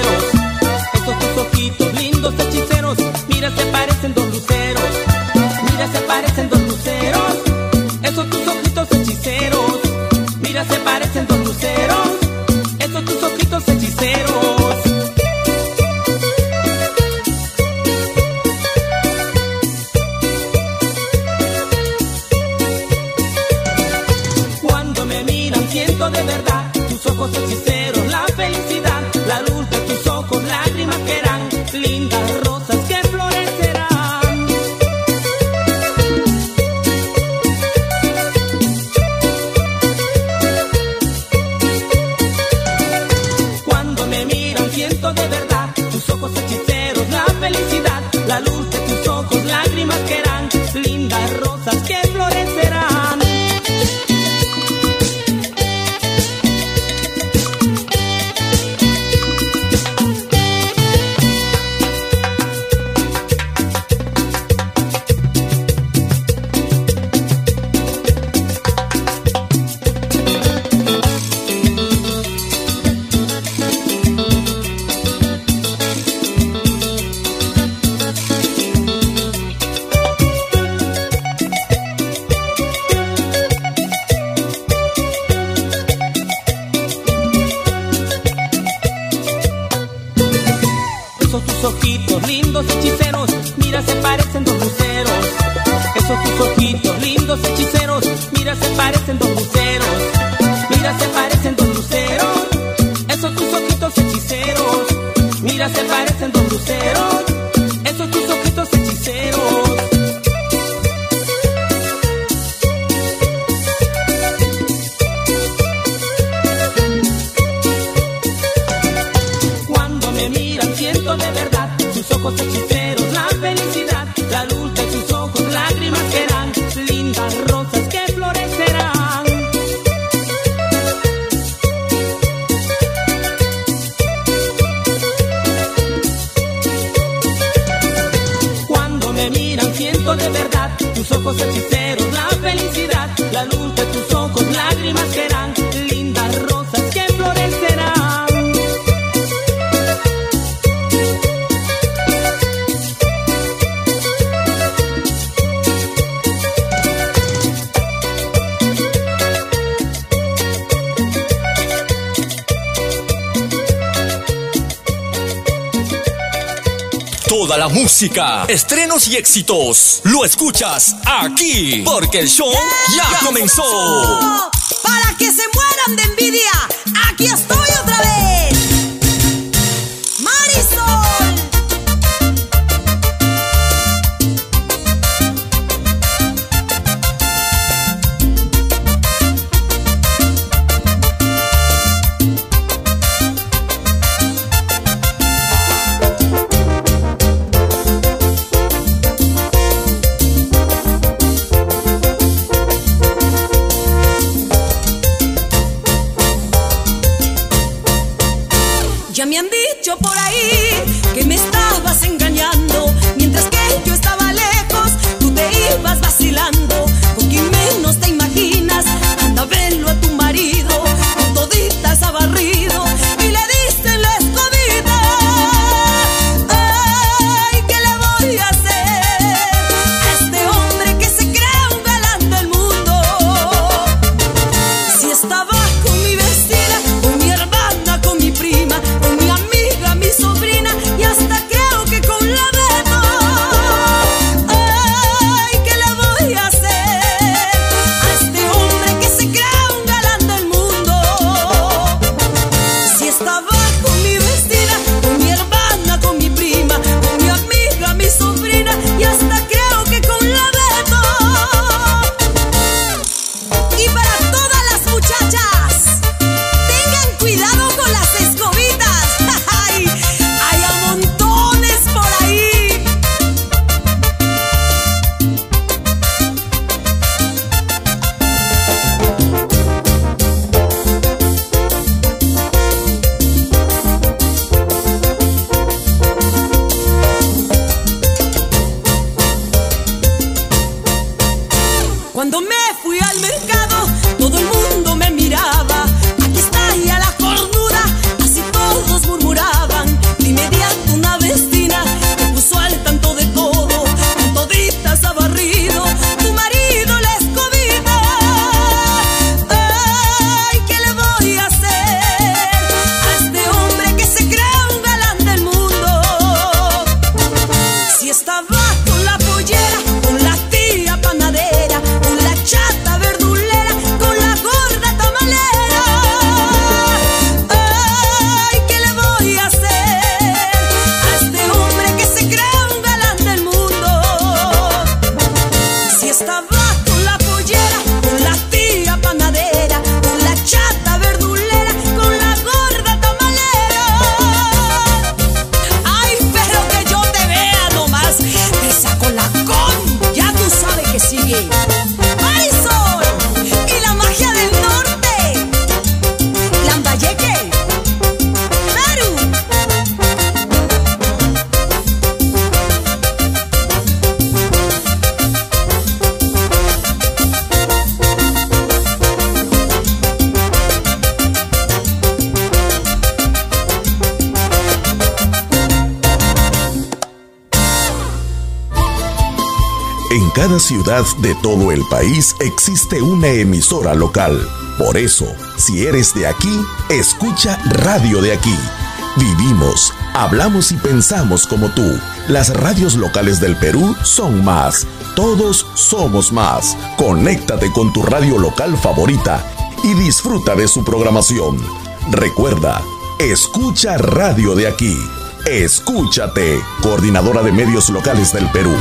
música, estrenos y éxitos. Lo escuchas aquí, porque el show ya, comenzó. comenzó. Para que se mueran de envidia, aquí estoy de todo el país existe una emisora local. Por eso, si eres de aquí, escucha Radio de aquí. Vivimos, hablamos y pensamos como tú. Las radios locales del Perú son más. Todos somos más. Conéctate con tu radio local favorita y disfruta de su programación. Recuerda, escucha Radio de aquí. Escúchate, Coordinadora de Medios Locales del Perú.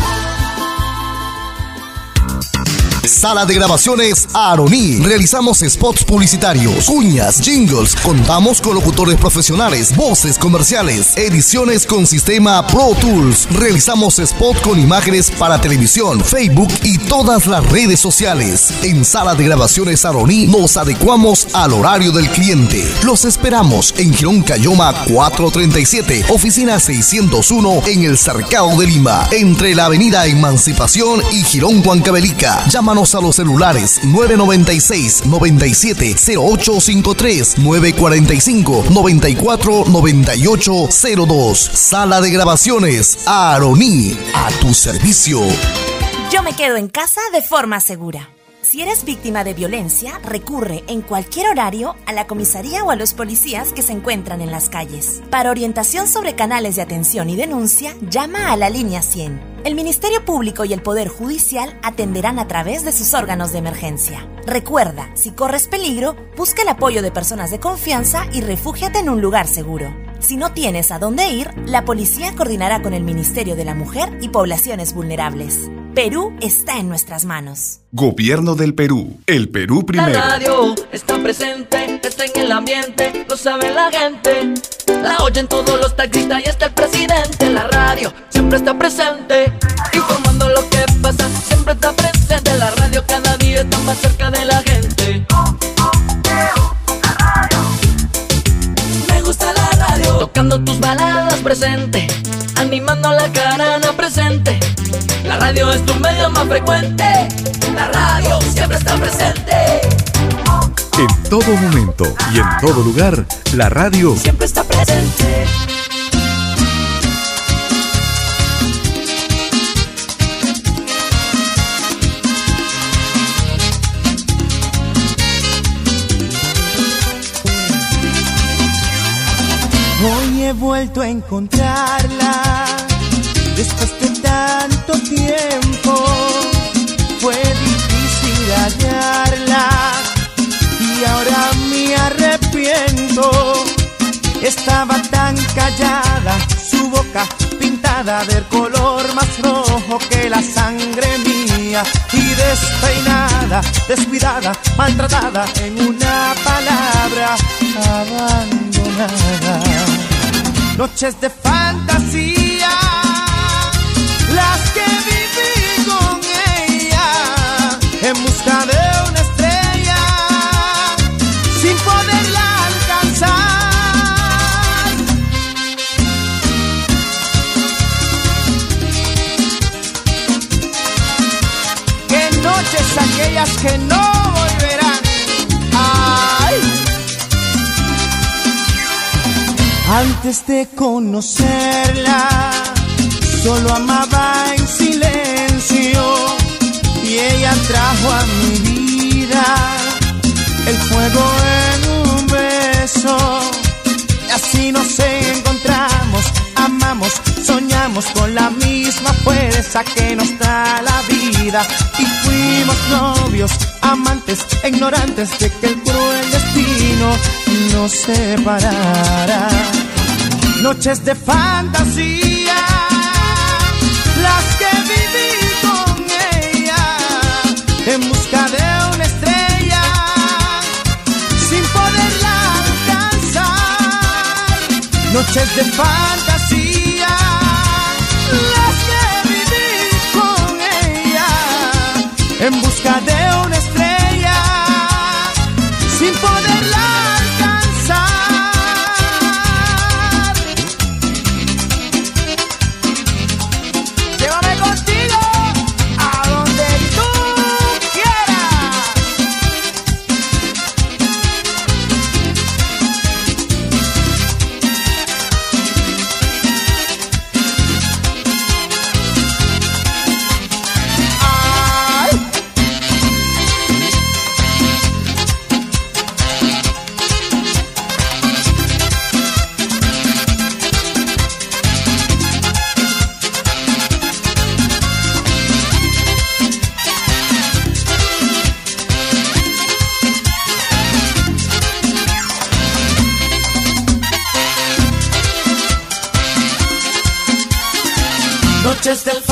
Sala de grabaciones Aroní. Realizamos spots publicitarios, cuñas, jingles. Contamos con locutores profesionales, voces comerciales, ediciones con sistema Pro Tools. Realizamos spot con imágenes para televisión, Facebook y todas las redes sociales. En Sala de grabaciones Aroní nos adecuamos al horario del cliente. Los esperamos en Girón Cayoma 437, oficina 601 en el Cercado de Lima, entre la avenida Emancipación y Girón Huancavelica. Llámanos a los celulares 996 97 0853 945 94 98 02. Sala de grabaciones Aroní, a tu servicio. Yo me quedo en casa de forma segura. Si eres víctima de violencia, recurre en cualquier horario a la comisaría o a los policías que se encuentran en las calles. Para orientación sobre canales de atención y denuncia, llama a la línea 100. El Ministerio Público y el Poder Judicial atenderán a través de sus órganos de emergencia. Recuerda, si corres peligro, busca el apoyo de personas de confianza y refúgiate en un lugar seguro. Si no tienes a dónde ir, la policía coordinará con el Ministerio de la Mujer y Poblaciones Vulnerables. Perú está en nuestras manos. Gobierno del Perú. El Perú La primero. radio está presente, está en el ambiente, lo sabe la gente. La oyen todos los taxistas y está el presidente. La radio siempre está presente, informando lo que pasa, siempre está presente. La radio cada día está más cerca de la gente. Me gusta la radio, tocando tus baladas presente, animando la carana presente. La radio es tu medio más frecuente. La radio siempre está presente. En todo momento y en todo lugar, la radio Siempre está presente. Hoy he vuelto a encontrarla después Estaba tan callada, su boca pintada del color más rojo que la sangre mía y despeinada, descuidada, maltratada en una palabra abandonada. Noches de fantasía, las que viví con ella en busca de una estrella sin poderla aquellas que no volverán. Ay. Antes de conocerla, solo amaba en silencio y ella trajo a mi vida el fuego en un beso. Y así nos encontramos, amamos, soñamos con la misma fuerza que nos da la vida. Y fuimos novios, amantes, ignorantes de que el cruel destino nos separara. Noches de fantasía, las que viví con ella en busca de una estrella sin poderla alcanzar. Noches de fantasía, en busca de una estrella. Sin poderla noches de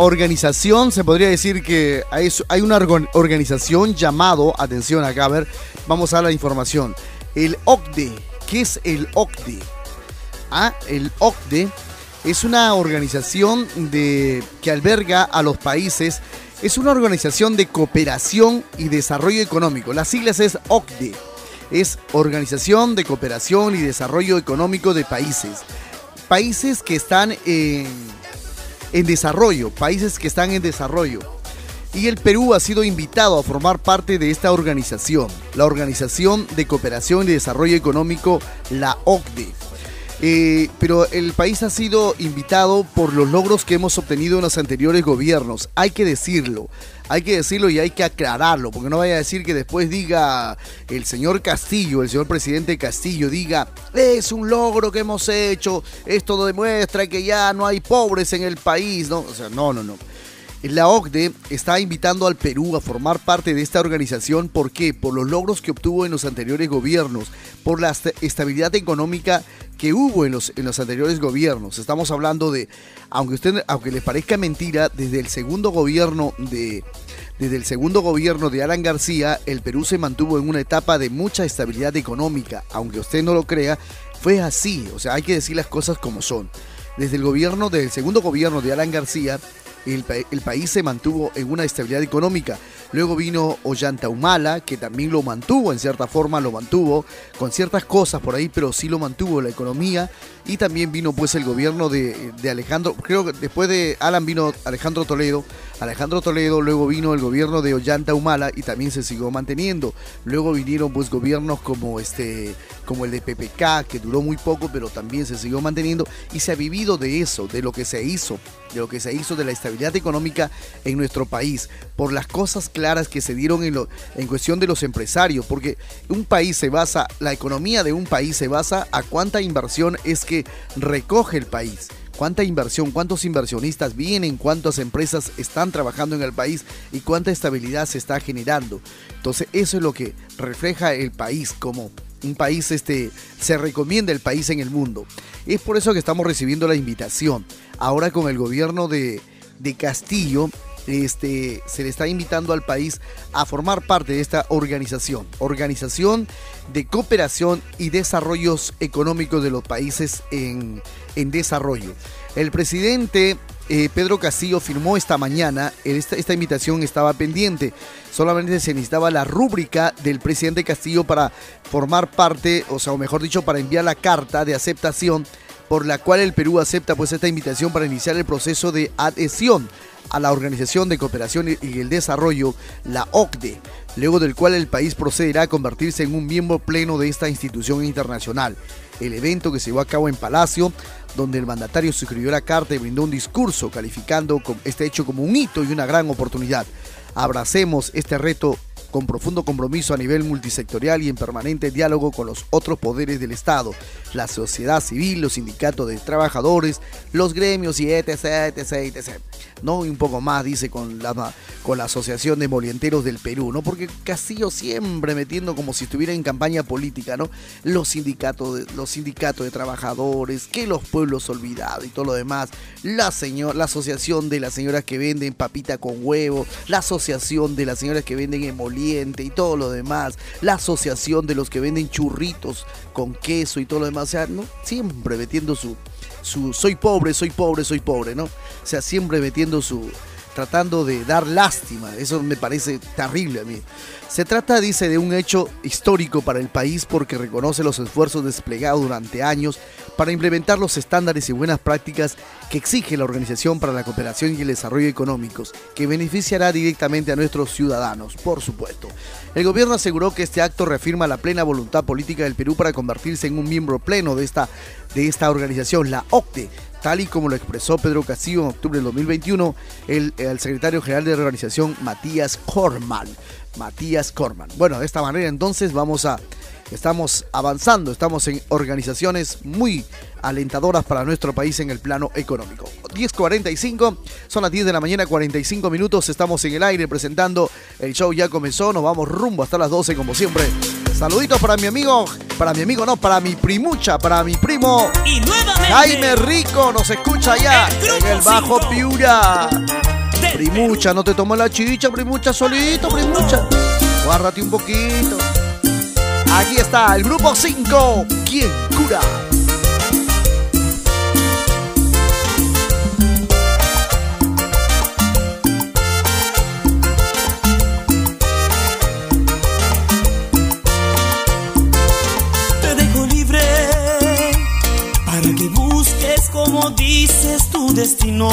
organización, se podría decir que hay, una organización llamado, atención acá, a ver, vamos a la información. El OCDE, ¿qué es el OCDE? Ah, el OCDE es una organización de, que alberga a los países, es una organización de cooperación y desarrollo económico. Las siglas es OCDE, es Organización de Cooperación y Desarrollo Económico de Países. Países que están en en desarrollo, países que están en desarrollo. Y el Perú ha sido invitado a formar parte de esta organización, la Organización de Cooperación y Desarrollo Económico, la OCDE. Eh, pero el país ha sido invitado por los logros que hemos obtenido en los anteriores gobiernos. Hay que decirlo. Hay que decirlo y hay que aclararlo, porque no vaya a decir que después diga el señor Castillo, el señor presidente Castillo, diga, es un logro que hemos hecho, esto demuestra que ya no hay pobres en el país, ¿no? O sea, no, no, no. La OCDE está invitando al Perú a formar parte de esta organización. ¿Por qué? Por los logros que obtuvo en los anteriores gobiernos, por la est- estabilidad económica que hubo en los, en los anteriores gobiernos. Estamos hablando de, aunque usted, aunque le parezca mentira, desde el segundo gobierno de, desde el segundo gobierno de Alan García, el Perú se mantuvo en una etapa de mucha estabilidad económica. Aunque usted no lo crea, fue así. O sea, hay que decir las cosas como son. Desde el gobierno, del segundo gobierno de Alan García, el, pa- el país se mantuvo en una estabilidad económica. Luego vino Ollanta Humala, que también lo mantuvo, en cierta forma lo mantuvo, con ciertas cosas por ahí, pero sí lo mantuvo la economía. Y también vino pues el gobierno de, de Alejandro, creo que después de Alan vino Alejandro Toledo, Alejandro Toledo, luego vino el gobierno de Ollanta Humala y también se siguió manteniendo. Luego vinieron pues gobiernos como este, como el de PPK, que duró muy poco, pero también se siguió manteniendo y se ha vivido de eso, de lo que se hizo, de lo que se hizo de la estabilidad económica en nuestro país, por las cosas claras que se dieron en, lo, en cuestión de los empresarios, porque un país se basa, la economía de un país se basa a cuánta inversión es que recoge el país. Cuánta inversión, cuántos inversionistas vienen, cuántas empresas están trabajando en el país y cuánta estabilidad se está generando. Entonces, eso es lo que refleja el país como un país este se recomienda el país en el mundo. Es por eso que estamos recibiendo la invitación. Ahora con el gobierno de, de Castillo, este, se le está invitando al país a formar parte de esta organización, organización de cooperación y desarrollos económicos de los países en, en desarrollo. El presidente eh, Pedro Castillo firmó esta mañana, esta, esta invitación estaba pendiente, solamente se necesitaba la rúbrica del presidente Castillo para formar parte, o sea, o mejor dicho, para enviar la carta de aceptación por la cual el Perú acepta pues esta invitación para iniciar el proceso de adhesión a la Organización de Cooperación y el Desarrollo, la OCDE, luego del cual el país procederá a convertirse en un miembro pleno de esta institución internacional. El evento que se llevó a cabo en Palacio, donde el mandatario suscribió la carta y brindó un discurso calificando este hecho como un hito y una gran oportunidad. Abracemos este reto con profundo compromiso a nivel multisectorial y en permanente diálogo con los otros poderes del Estado, la sociedad civil, los sindicatos de trabajadores, los gremios y etc, etc, etc. ¿No? Y un poco más, dice, con la, con la Asociación de Molienteros del Perú, ¿no? Porque Castillo siempre metiendo como si estuviera en campaña política, ¿no? Los sindicatos de, los sindicatos de trabajadores, que los pueblos olvidados y todo lo demás, la, la Asociación de las señoras que venden papita con huevo, la Asociación de las señoras que venden emoliente y todo lo demás, la Asociación de los que venden churritos con queso y todo lo demás, o sea, ¿no? Siempre metiendo su, su soy pobre, soy pobre, soy pobre, ¿no? O sea, siempre metiendo su tratando de dar lástima, eso me parece terrible a mí. Se trata, dice, de un hecho histórico para el país porque reconoce los esfuerzos desplegados durante años para implementar los estándares y buenas prácticas que exige la Organización para la Cooperación y el Desarrollo Económicos, que beneficiará directamente a nuestros ciudadanos, por supuesto. El gobierno aseguró que este acto reafirma la plena voluntad política del Perú para convertirse en un miembro pleno de esta, de esta organización, la OCDE, tal y como lo expresó Pedro Castillo en octubre del 2021, el, el secretario general de la organización, Matías Corman. Matías Corman. Bueno, de esta manera entonces vamos a... Estamos avanzando, estamos en organizaciones muy alentadoras para nuestro país en el plano económico. 10.45, son las 10 de la mañana, 45 minutos, estamos en el aire presentando el show ya comenzó, nos vamos rumbo hasta las 12 como siempre. Saluditos para mi amigo, para mi amigo no, para mi primucha, para mi primo Y nuevamente. Jaime Rico, nos escucha allá en el Bajo Piura. Primucha, no te tomo la chicha, primucha solito, primucha. Guárrate un poquito. Aquí está el grupo 5. ¿Quién cura? Te dejo libre para que busques como dices tu destino.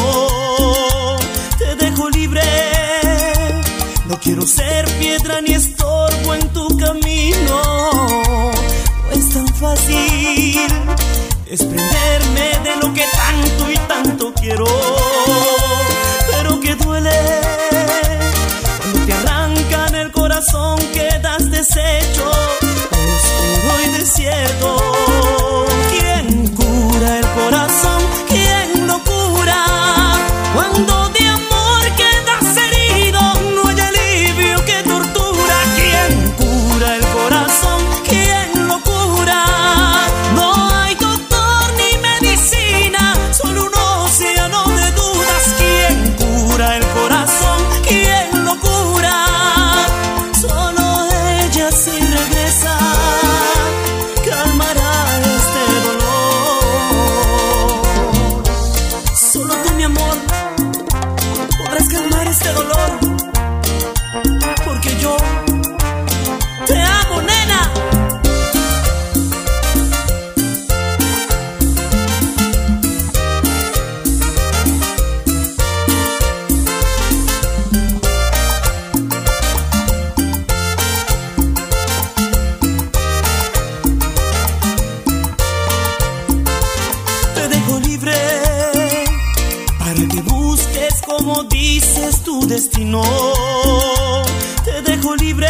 Libre, no quiero ser piedra ni estorbo en tu camino. No es tan fácil desprenderme de lo que tanto y tanto quiero, pero que duele cuando te arrancan el corazón quedas deshecho, oscuro y desierto. ¿Quién cura el corazón? Destino. Te dejo libre,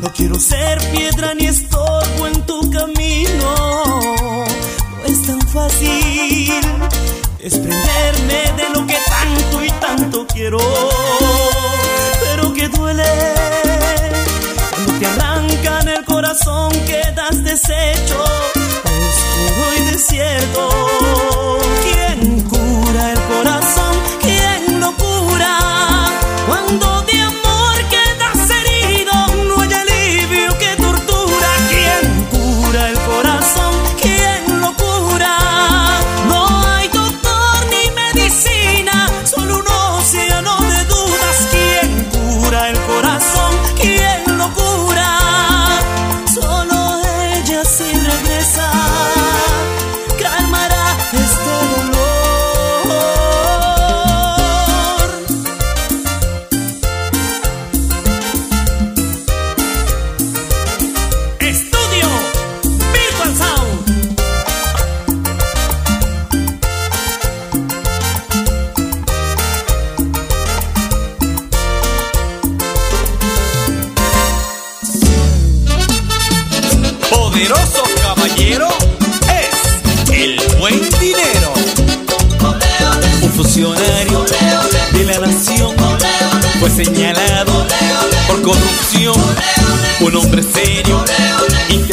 no quiero ser piedra ni estorbo en tu camino. No es tan fácil desprenderme de lo que tanto y tanto quiero, pero que duele cuando te arrancan el corazón quedas deshecho oscuro y desierto. ¿Quién cura el corazón? Cuando de amor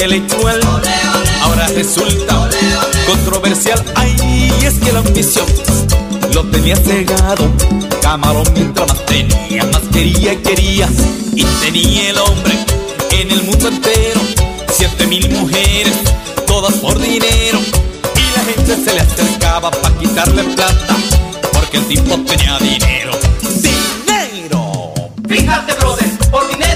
intelectual, ahora resulta controversial. Ay, es que la ambición lo tenía cegado. Camarón mientras más tenía, más quería y quería. Y tenía el hombre en el mundo entero. Siete mil mujeres, todas por dinero. Y la gente se le acercaba para quitarle plata. Porque el tipo tenía dinero. ¡Dinero! Fíjate, brother, por dinero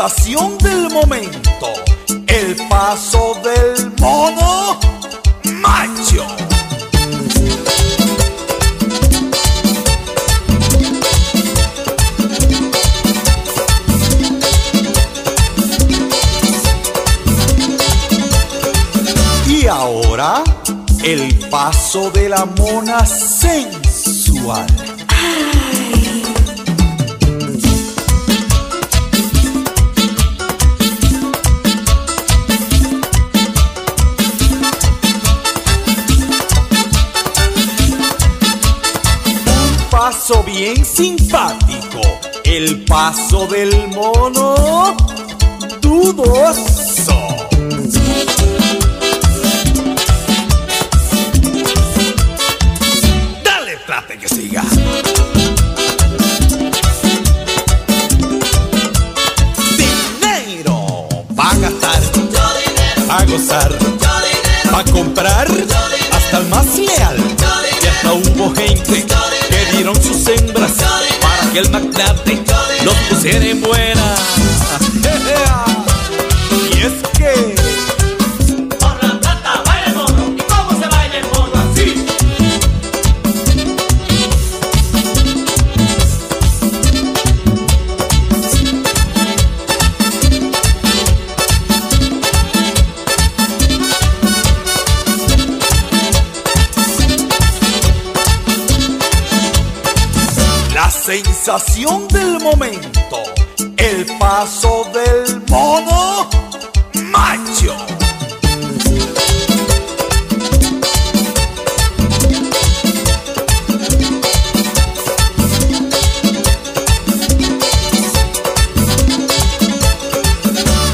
del momento. El paso del mono macho. Y ahora, el paso de la mona sensual. Paso bien simpático. El paso del mono dudoso. Dale, trate que siga. Dinero va a gastar, a gozar, hasta el más leal. Y hasta hubo gente dieron sus hembras para que el magnate los pusiera en buena. Y es que sensación del momento, el paso del mono macho.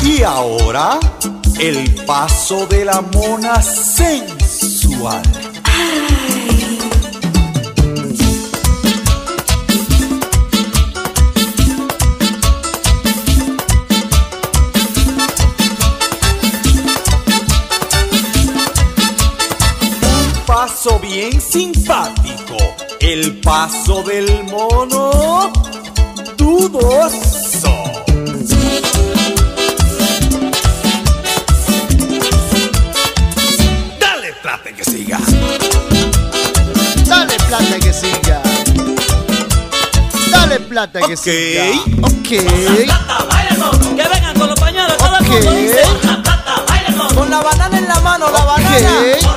Y ahora, el paso de la mona sensual. Paso del mono dudoso. Dale plata que siga. Dale plata que siga. Dale plata que siga. Ok. Que vengan con los pañuelos, todo el Ok. mundo dice. Con la banana en la mano, la banana.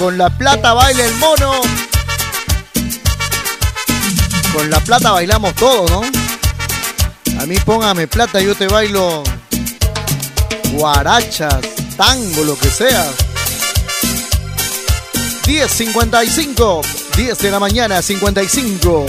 Con la plata baila el mono. Con la plata bailamos todo, ¿no? A mí póngame plata, yo te bailo guarachas, tango, lo que sea. 10.55, 10 de la mañana, 55.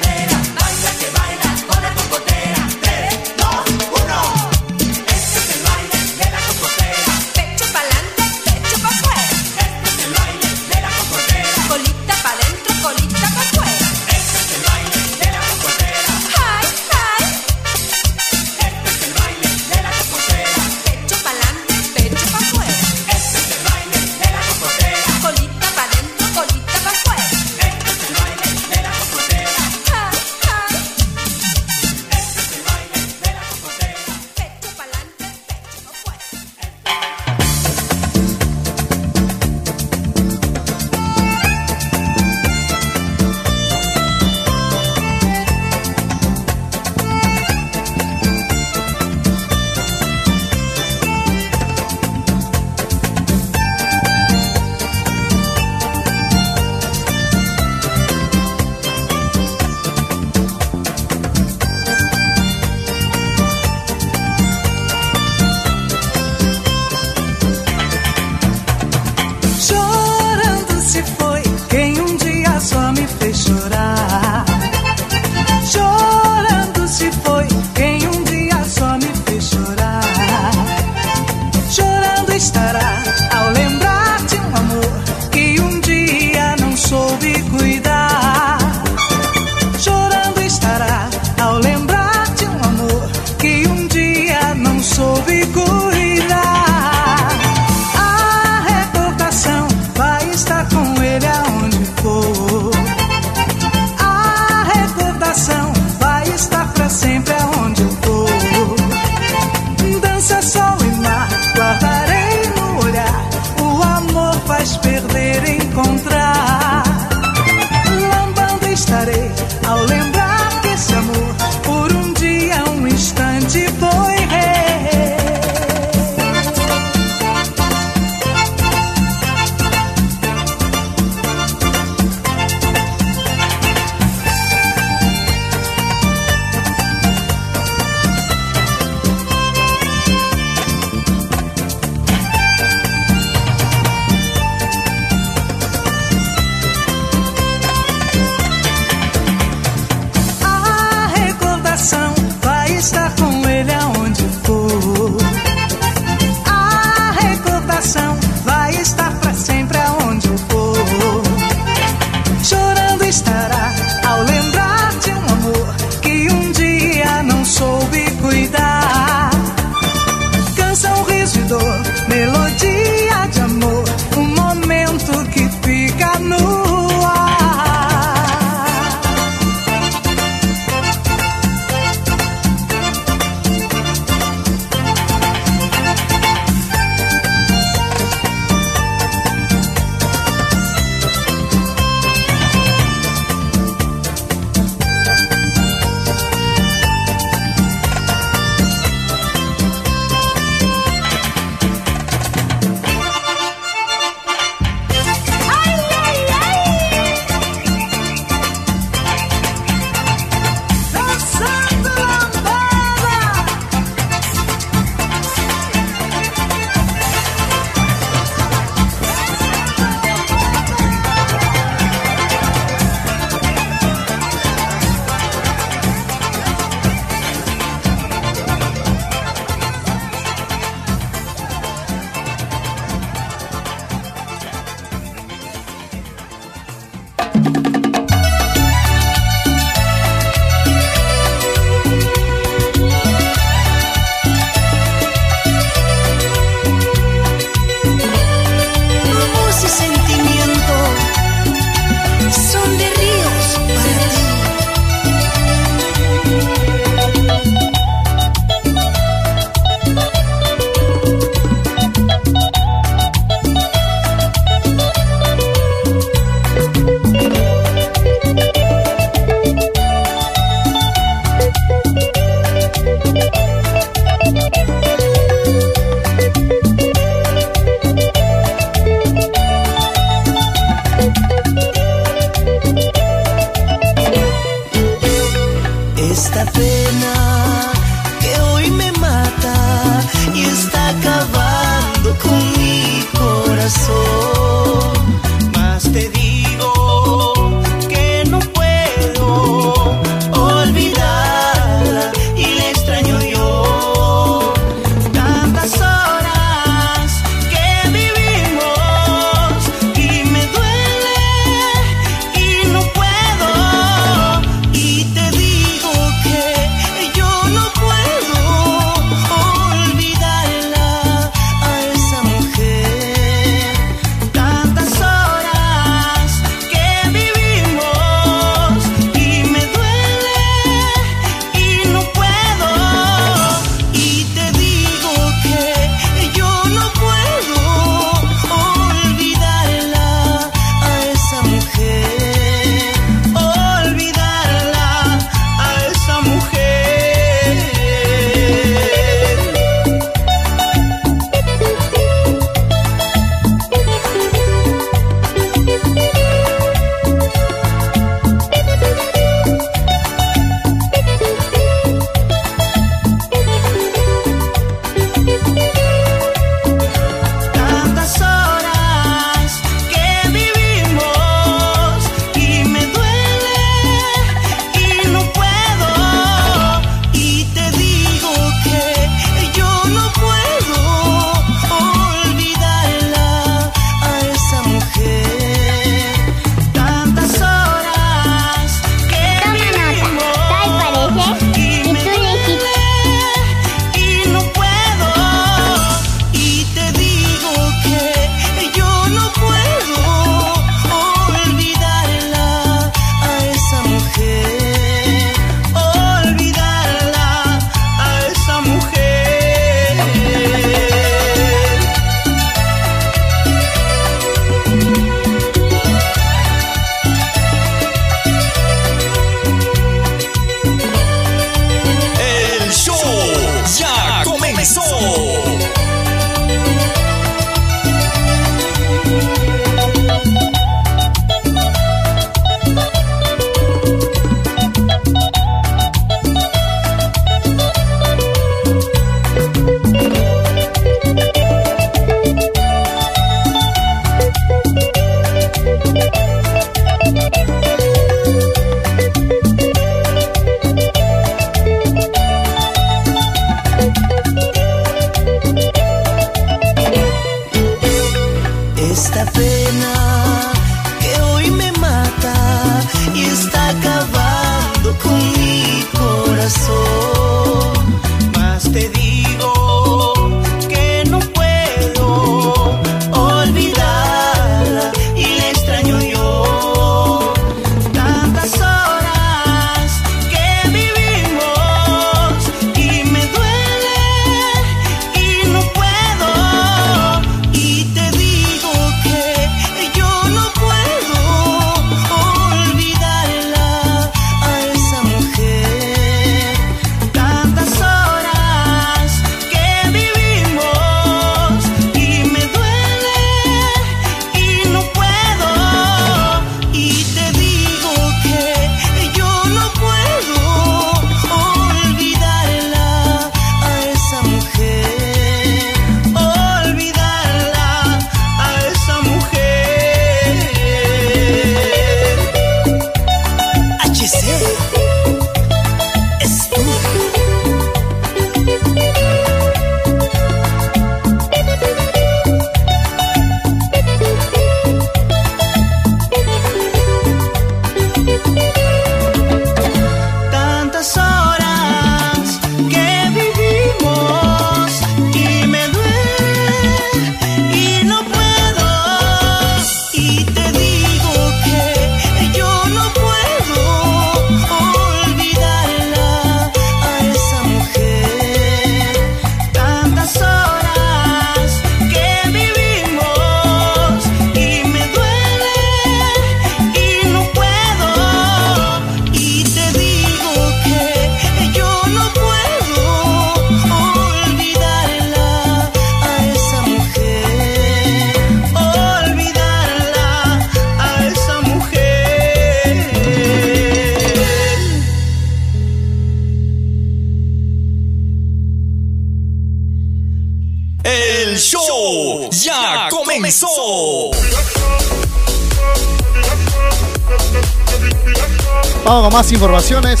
Vamos con más informaciones.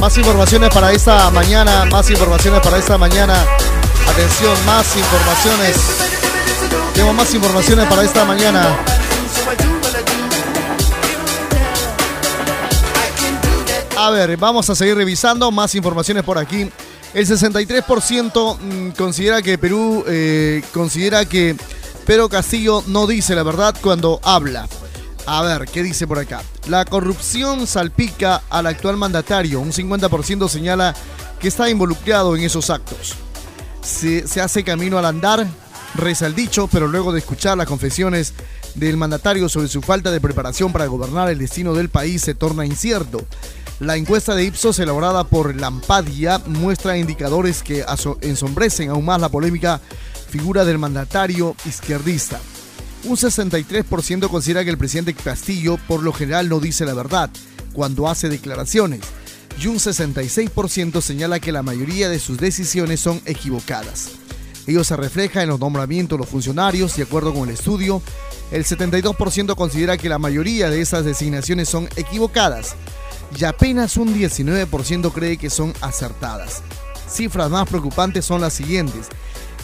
Más informaciones para esta mañana, más informaciones para esta mañana. Atención, más informaciones. Tengo más informaciones para esta mañana. A ver, vamos a seguir revisando más informaciones por aquí. El 63% mm, considera que Perú eh, considera que Pedro Castillo no dice la verdad cuando habla. A ver, ¿qué dice por acá? La corrupción salpica al actual mandatario. Un 50% señala que está involucrado en esos actos. Se, se hace camino al andar, reza el dicho, pero luego de escuchar las confesiones del mandatario sobre su falta de preparación para gobernar el destino del país se torna incierto. La encuesta de Ipsos elaborada por Lampadia muestra indicadores que ensombrecen aún más la polémica figura del mandatario izquierdista. Un 63% considera que el presidente Castillo por lo general no dice la verdad cuando hace declaraciones y un 66% señala que la mayoría de sus decisiones son equivocadas. Ello se refleja en los nombramientos de los funcionarios, de acuerdo con el estudio. El 72% considera que la mayoría de esas designaciones son equivocadas y apenas un 19% cree que son acertadas. Cifras más preocupantes son las siguientes.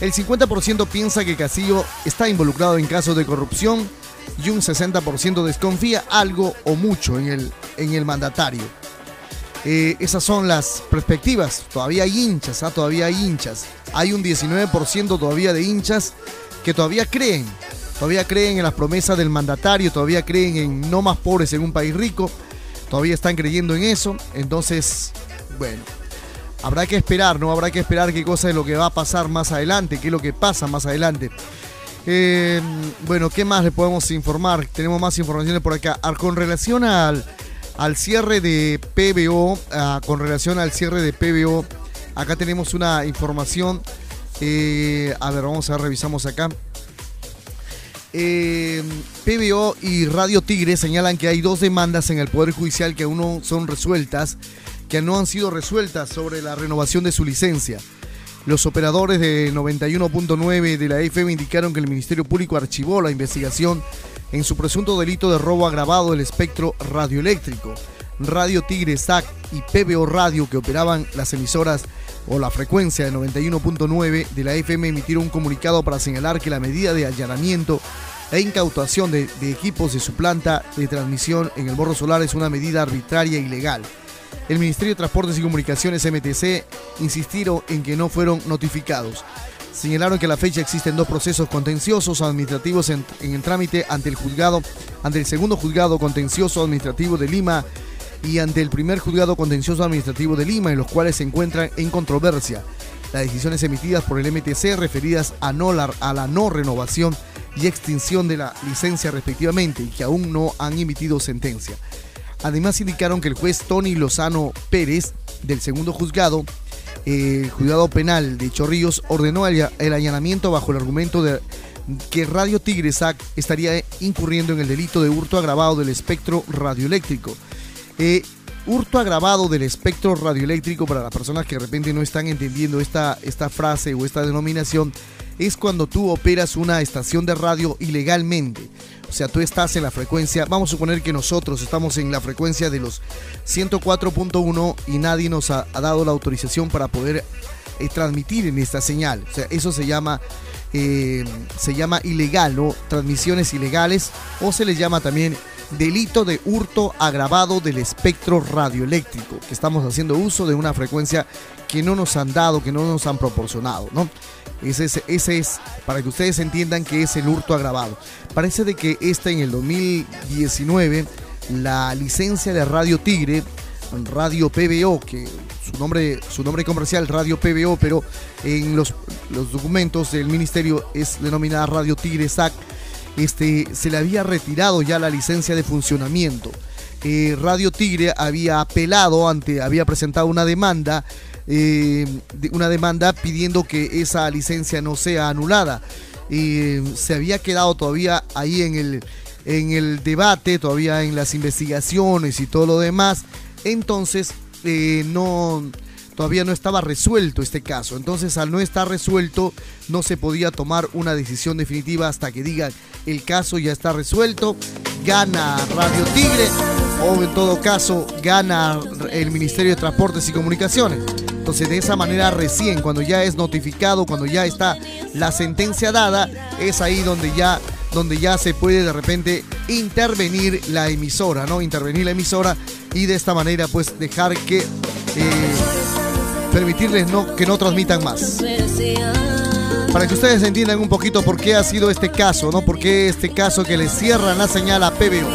El 50% piensa que Castillo está involucrado en casos de corrupción y un 60% desconfía algo o mucho en el, en el mandatario. Eh, esas son las perspectivas. Todavía hay hinchas, ¿ah? todavía hay hinchas. Hay un 19% todavía de hinchas que todavía creen, todavía creen en las promesas del mandatario, todavía creen en no más pobres en un país rico, todavía están creyendo en eso. Entonces, bueno, habrá que esperar, ¿no? Habrá que esperar qué cosa es lo que va a pasar más adelante, qué es lo que pasa más adelante. Eh, bueno, ¿qué más le podemos informar? Tenemos más informaciones por acá. Ah, Con relación al, al cierre de PBO, ah, con relación al cierre de PBO, acá tenemos una información. eh, a ver, vamos a ver, revisamos acá. Eh, PBO y Radio Tigre señalan que hay dos demandas en el Poder Judicial que aún no son resueltas, que no han sido resueltas sobre la renovación de su licencia. Los operadores de 91.9 de la FM indicaron que el Ministerio Público archivó la investigación en su presunto delito de robo agravado del espectro radioeléctrico. Radio Tigre SAC y PBO Radio, que operaban las emisoras o la frecuencia de 91.9 de la FM, emitieron un comunicado para señalar que la medida de allanamiento e incautación de, equipos de su planta de transmisión en el Morro Solar es una medida arbitraria e ilegal. El Ministerio de Transportes y Comunicaciones MTC insistieron en que no fueron notificados. Señalaron que a la fecha existen dos procesos contenciosos administrativos en, el trámite ante el juzgado, ante el segundo juzgado contencioso administrativo de Lima y ante el primer juzgado contencioso administrativo de Lima, en los cuales se encuentran en controversia las decisiones emitidas por el MTC referidas a, no a la no renovación y extinción de la licencia respectivamente y que aún no han emitido sentencia. Además indicaron que el juez Tony Lozano Pérez del segundo juzgado, eh, juzgado penal de Chorrillos, ordenó el, el allanamiento bajo el argumento de que Radio Tigre SAC estaría incurriendo en el delito de hurto agravado del espectro radioeléctrico. Eh, hurto agravado del espectro radioeléctrico, para las personas que de repente no están entendiendo esta, esta frase o esta denominación, es cuando tú operas una estación de radio ilegalmente. O sea, tú estás en la frecuencia, vamos a suponer que nosotros estamos en la frecuencia de los 104.1 y nadie nos ha, dado la autorización para poder eh, transmitir en esta señal. O sea, eso se llama, eh, se llama ilegal, ¿no? Transmisiones ilegales o se les llama también delito de hurto agravado del espectro radioeléctrico, que estamos haciendo uso de una frecuencia que no nos han dado, que no nos han proporcionado, ¿no? Ese es, para que ustedes entiendan que es el hurto agravado. Parece de que esta en el 2019, la licencia de Radio Tigre, Radio PBO, que su nombre, su nombre comercial Radio PBO, pero en los, los documentos del ministerio es denominada Radio Tigre SAC, este, se le había retirado ya la licencia de funcionamiento. Eh, Radio Tigre había apelado ante, había presentado una demanda eh, una demanda pidiendo que esa licencia no sea anulada. Eh, se había quedado todavía ahí en el, en el debate, todavía en las investigaciones y todo lo demás. Entonces, eh, no, todavía no estaba resuelto este caso. Entonces, al no estar resuelto, no se podía tomar una decisión definitiva hasta que digan el caso ya está resuelto, gana Radio Tigre o en todo caso gana el Ministerio de Transportes y Comunicaciones. Entonces de esa manera recién, cuando ya es notificado, cuando ya está la sentencia dada, es ahí donde ya, donde ya se puede de repente intervenir la emisora, ¿no? Intervenir la emisora y de esta manera pues dejar que... Eh, permitirles que no transmitan más. Para que ustedes entiendan un poquito por qué ha sido este caso, ¿no? Por qué este caso que le cierran la señal a PBO.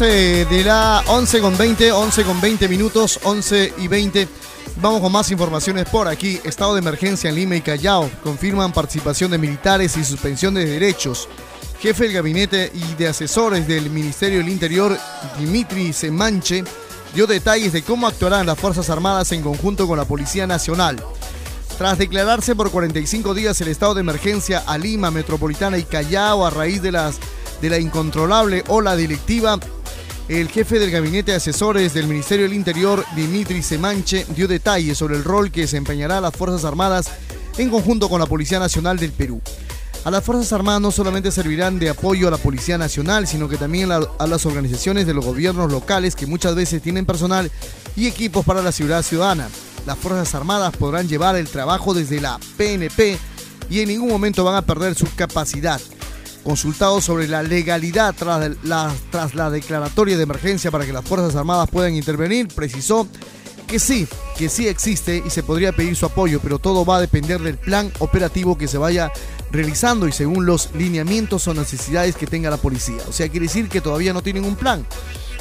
11 de la 11 con 20, 11 con 20 minutos, 11 y 20. Vamos con más informaciones por aquí. Estado de emergencia en Lima y Callao. Confirman participación de militares y suspensión de derechos. Jefe del gabinete y de asesores del Ministerio del Interior, Dimitri Semanche, dio detalles de cómo actuarán las Fuerzas Armadas en conjunto con la Policía Nacional. Tras declararse por 45 días el estado de emergencia a Lima, Metropolitana y Callao a raíz de, las, de la incontrolable ola delictiva, el jefe del gabinete de asesores del Ministerio del Interior, Dimitri Semanche, dio detalles sobre el rol que desempeñará las Fuerzas Armadas en conjunto con la Policía Nacional del Perú. A las Fuerzas Armadas no solamente servirán de apoyo a la Policía Nacional, sino que también a, las organizaciones de los gobiernos locales que muchas veces tienen personal y equipos para la seguridad ciudadana. Las Fuerzas Armadas podrán llevar el trabajo desde la PNP y en ningún momento van a perder su capacidad. Consultado sobre la legalidad tras la, tras la declaratoria de emergencia para que las Fuerzas Armadas puedan intervenir, precisó que sí, que sí existe y se podría pedir su apoyo, pero todo va a depender del plan operativo que se vaya realizando y según los lineamientos o necesidades que tenga la policía. O sea, quiere decir que todavía no tienen un plan.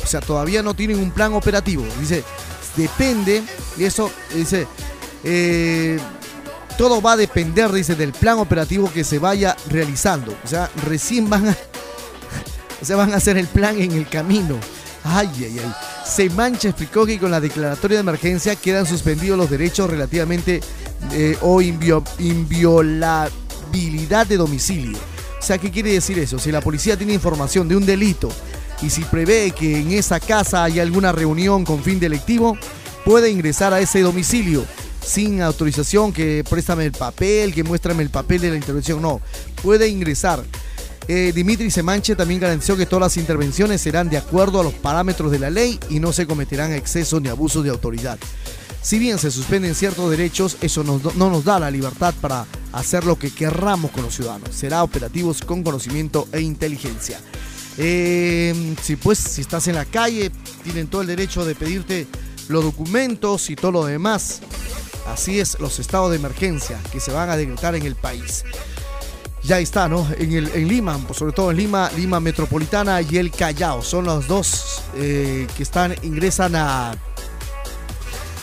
O sea, todavía no tienen un plan operativo. Dice, depende, y eso, dice, eh, todo va a depender, dice, del plan operativo que se vaya realizando. O sea, recién van a, van a hacer el plan en el camino. Ay, ay, ay. Semancha explicó que con la declaratoria de emergencia quedan suspendidos los derechos relativamente eh, o invio- inviolabilidad de domicilio. O sea, ¿qué quiere decir eso? Si la policía tiene información de un delito y si prevé que en esa casa hay alguna reunión con fin delictivo, puede ingresar a ese domicilio sin autorización, que préstame el papel, que muéstrame el papel de la intervención. No, puede ingresar. Eh, Dimitri Semanche también garantizó que todas las intervenciones serán de acuerdo a los parámetros de la ley y no se cometerán excesos ni abusos de autoridad. Si bien se suspenden ciertos derechos, eso no nos da la libertad para hacer lo que querramos con los ciudadanos. Será operativos con conocimiento e inteligencia. Eh, si pues si estás en la calle, tienen todo el derecho de pedirte los documentos y todo lo demás. Así es, los estados de emergencia que se van a decretar en el país. Ya está, ¿no? En, el, en Lima, pues, sobre todo en Lima, Lima Metropolitana y el Callao. Son los dos eh, que están, ingresan a.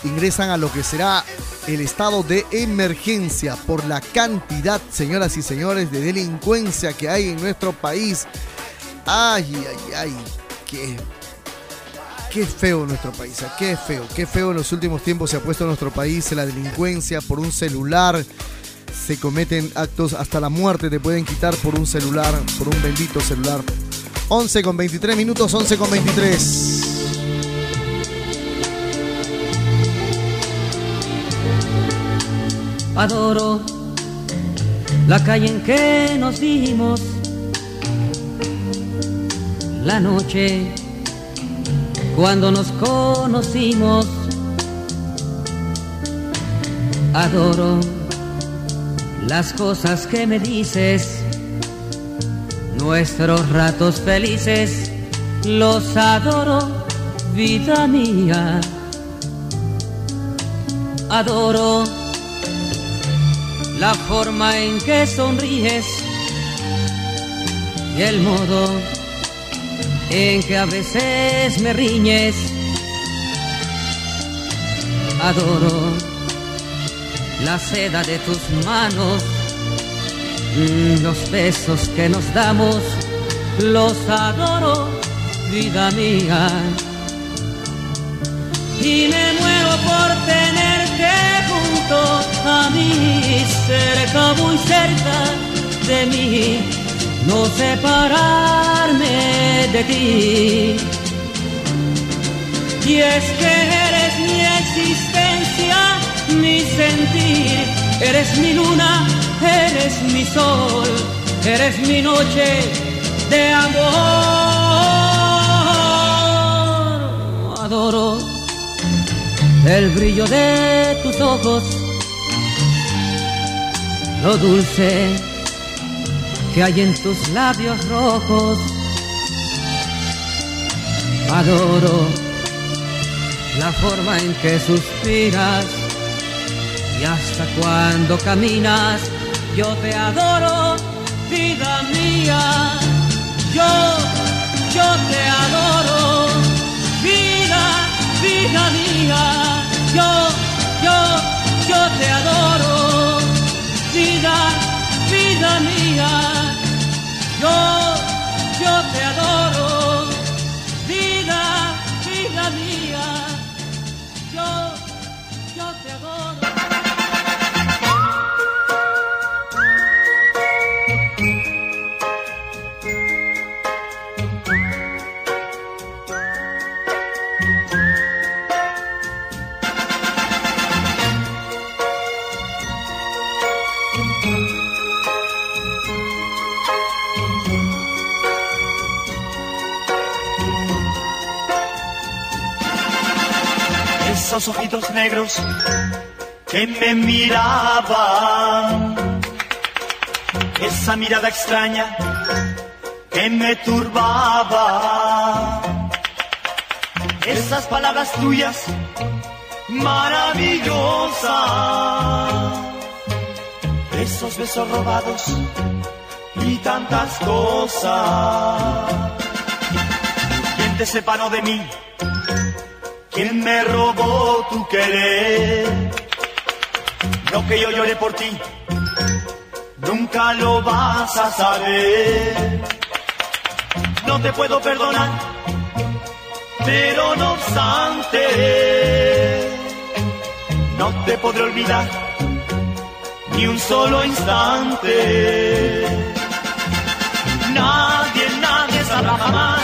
Ingresan a lo que será el estado de emergencia por la cantidad, señoras y señores, de delincuencia que hay en nuestro país. Ay, ay, ay, qué, qué feo nuestro país, ah, qué feo, qué feo en los últimos tiempos se ha puesto nuestro país la delincuencia por un celular. Se cometen actos hasta la muerte, te pueden quitar por un celular, por un bendito celular. 11 con 23 minutos, 11 con 23. Adoro la calle en que nos dimos, la noche cuando nos conocimos. Adoro las cosas que me dices, nuestros ratos felices, los adoro, vida mía. Adoro la forma en que sonríes y el modo en que a veces me riñes. Adoro la seda de tus manos, mm, los besos que nos damos, los adoro, vida mía. Y me muero por tenerte junto a mí, cerca, muy cerca de mí, no separarme de ti. Y es que eres mi existencia, mi sentir, eres mi luna, eres mi sol, eres mi noche de amor. Adoro el brillo de tus ojos, lo dulce que hay en tus labios rojos. Adoro la forma en que suspiras y hasta cuando caminas, yo te adoro, vida mía. Yo, yo te adoro, vida, vida mía. Yo, yo, yo te adoro, vida, vida mía. Yo, negros que me miraban, esa mirada extraña que me turbaba, esas palabras tuyas maravillosas, esos besos robados y tantas cosas. ¿Quién te separó de mí? ¿Quién me robó tu querer? Lo que yo lloré por ti, nunca lo vas a saber. No te puedo perdonar, pero no obstante, no te podré olvidar ni un solo instante. Nadie, nadie sabrá jamás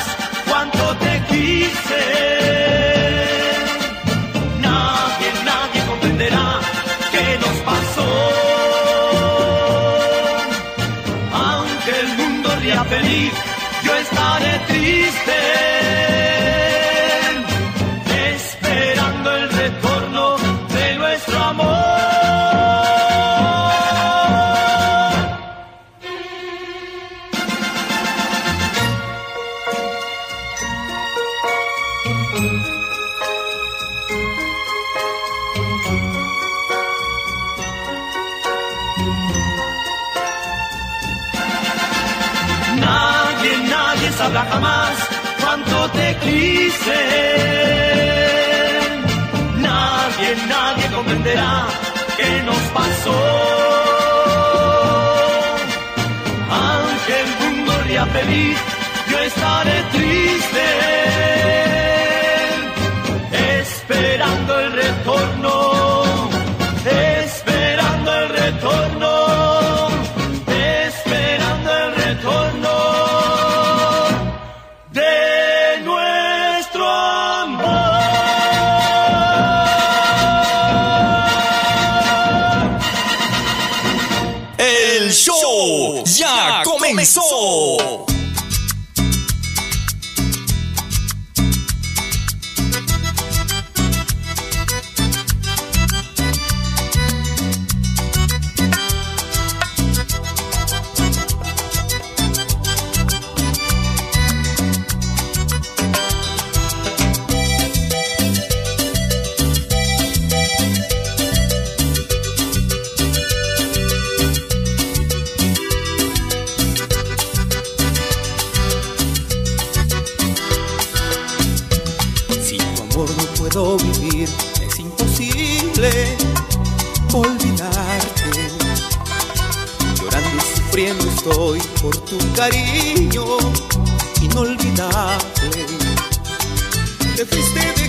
mundo ría feliz, yo estaré Nadie, nadie comprenderá qué nos pasó. Aunque el mundo ría feliz, yo estaré triste. Soul. vivir, es imposible olvidarte. Llorando y sufriendo estoy por tu cariño inolvidable. Te fuiste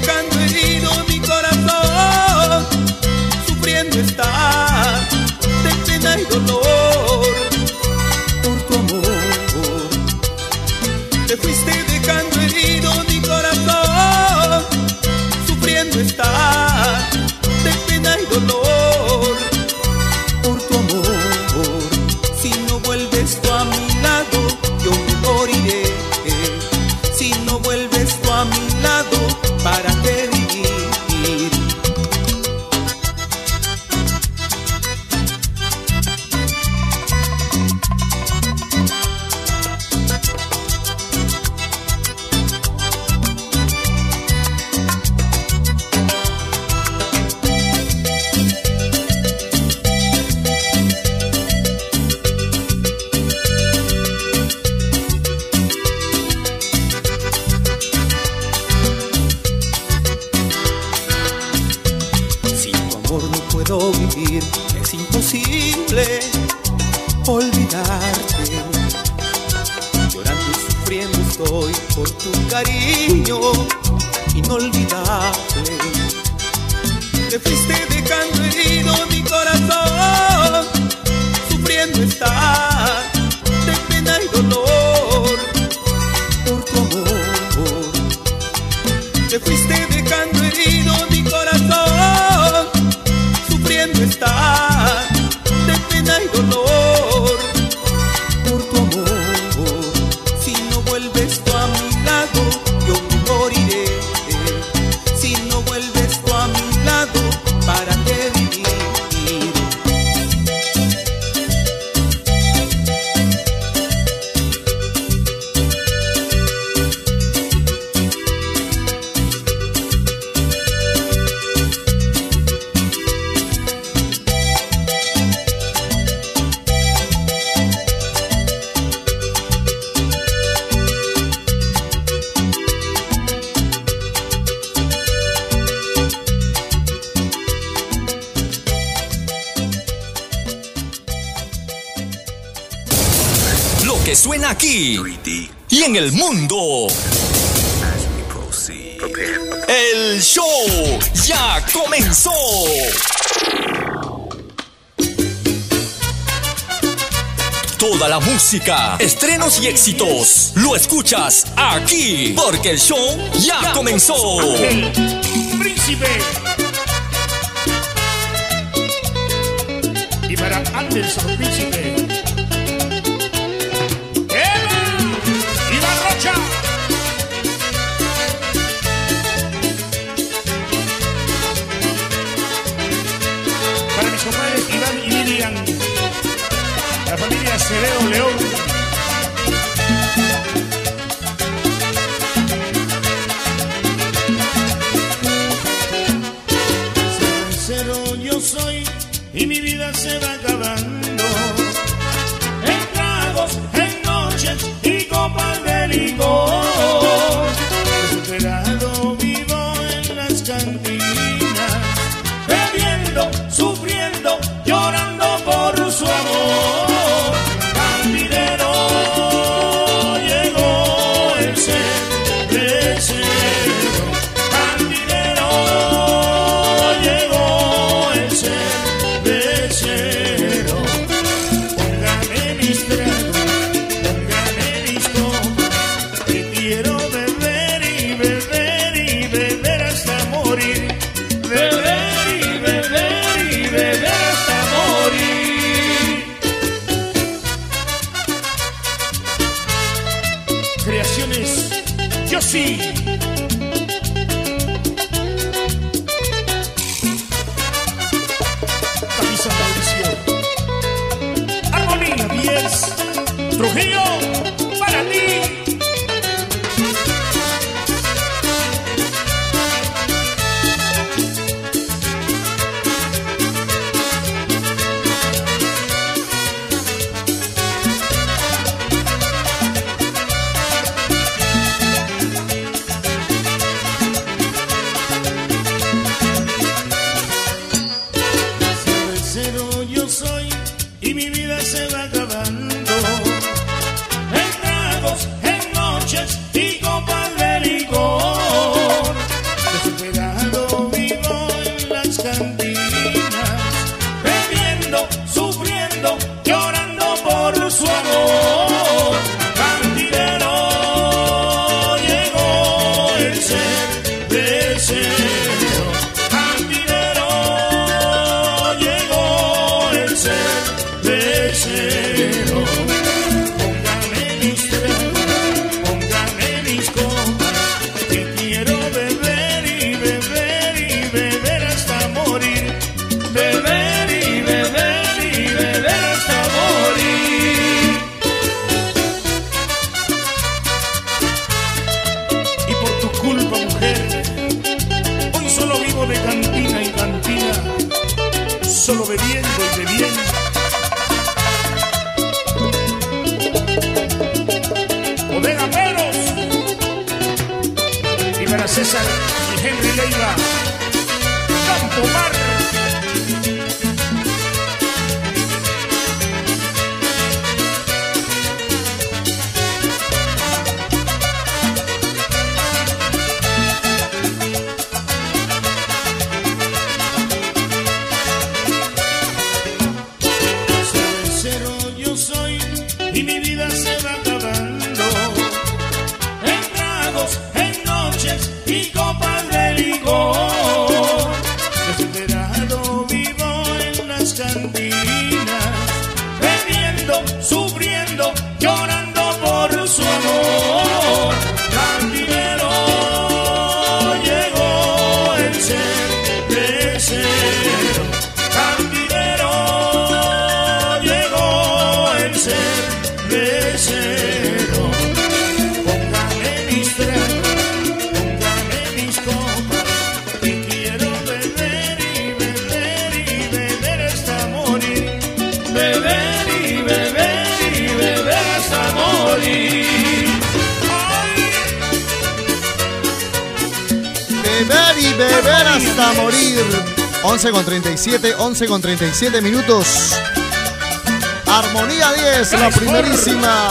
buenos y éxitos lo escuchas aquí, porque el show ya comenzó. Príncipe. 11 con 37 minutos. Armonía 10, la primerísima.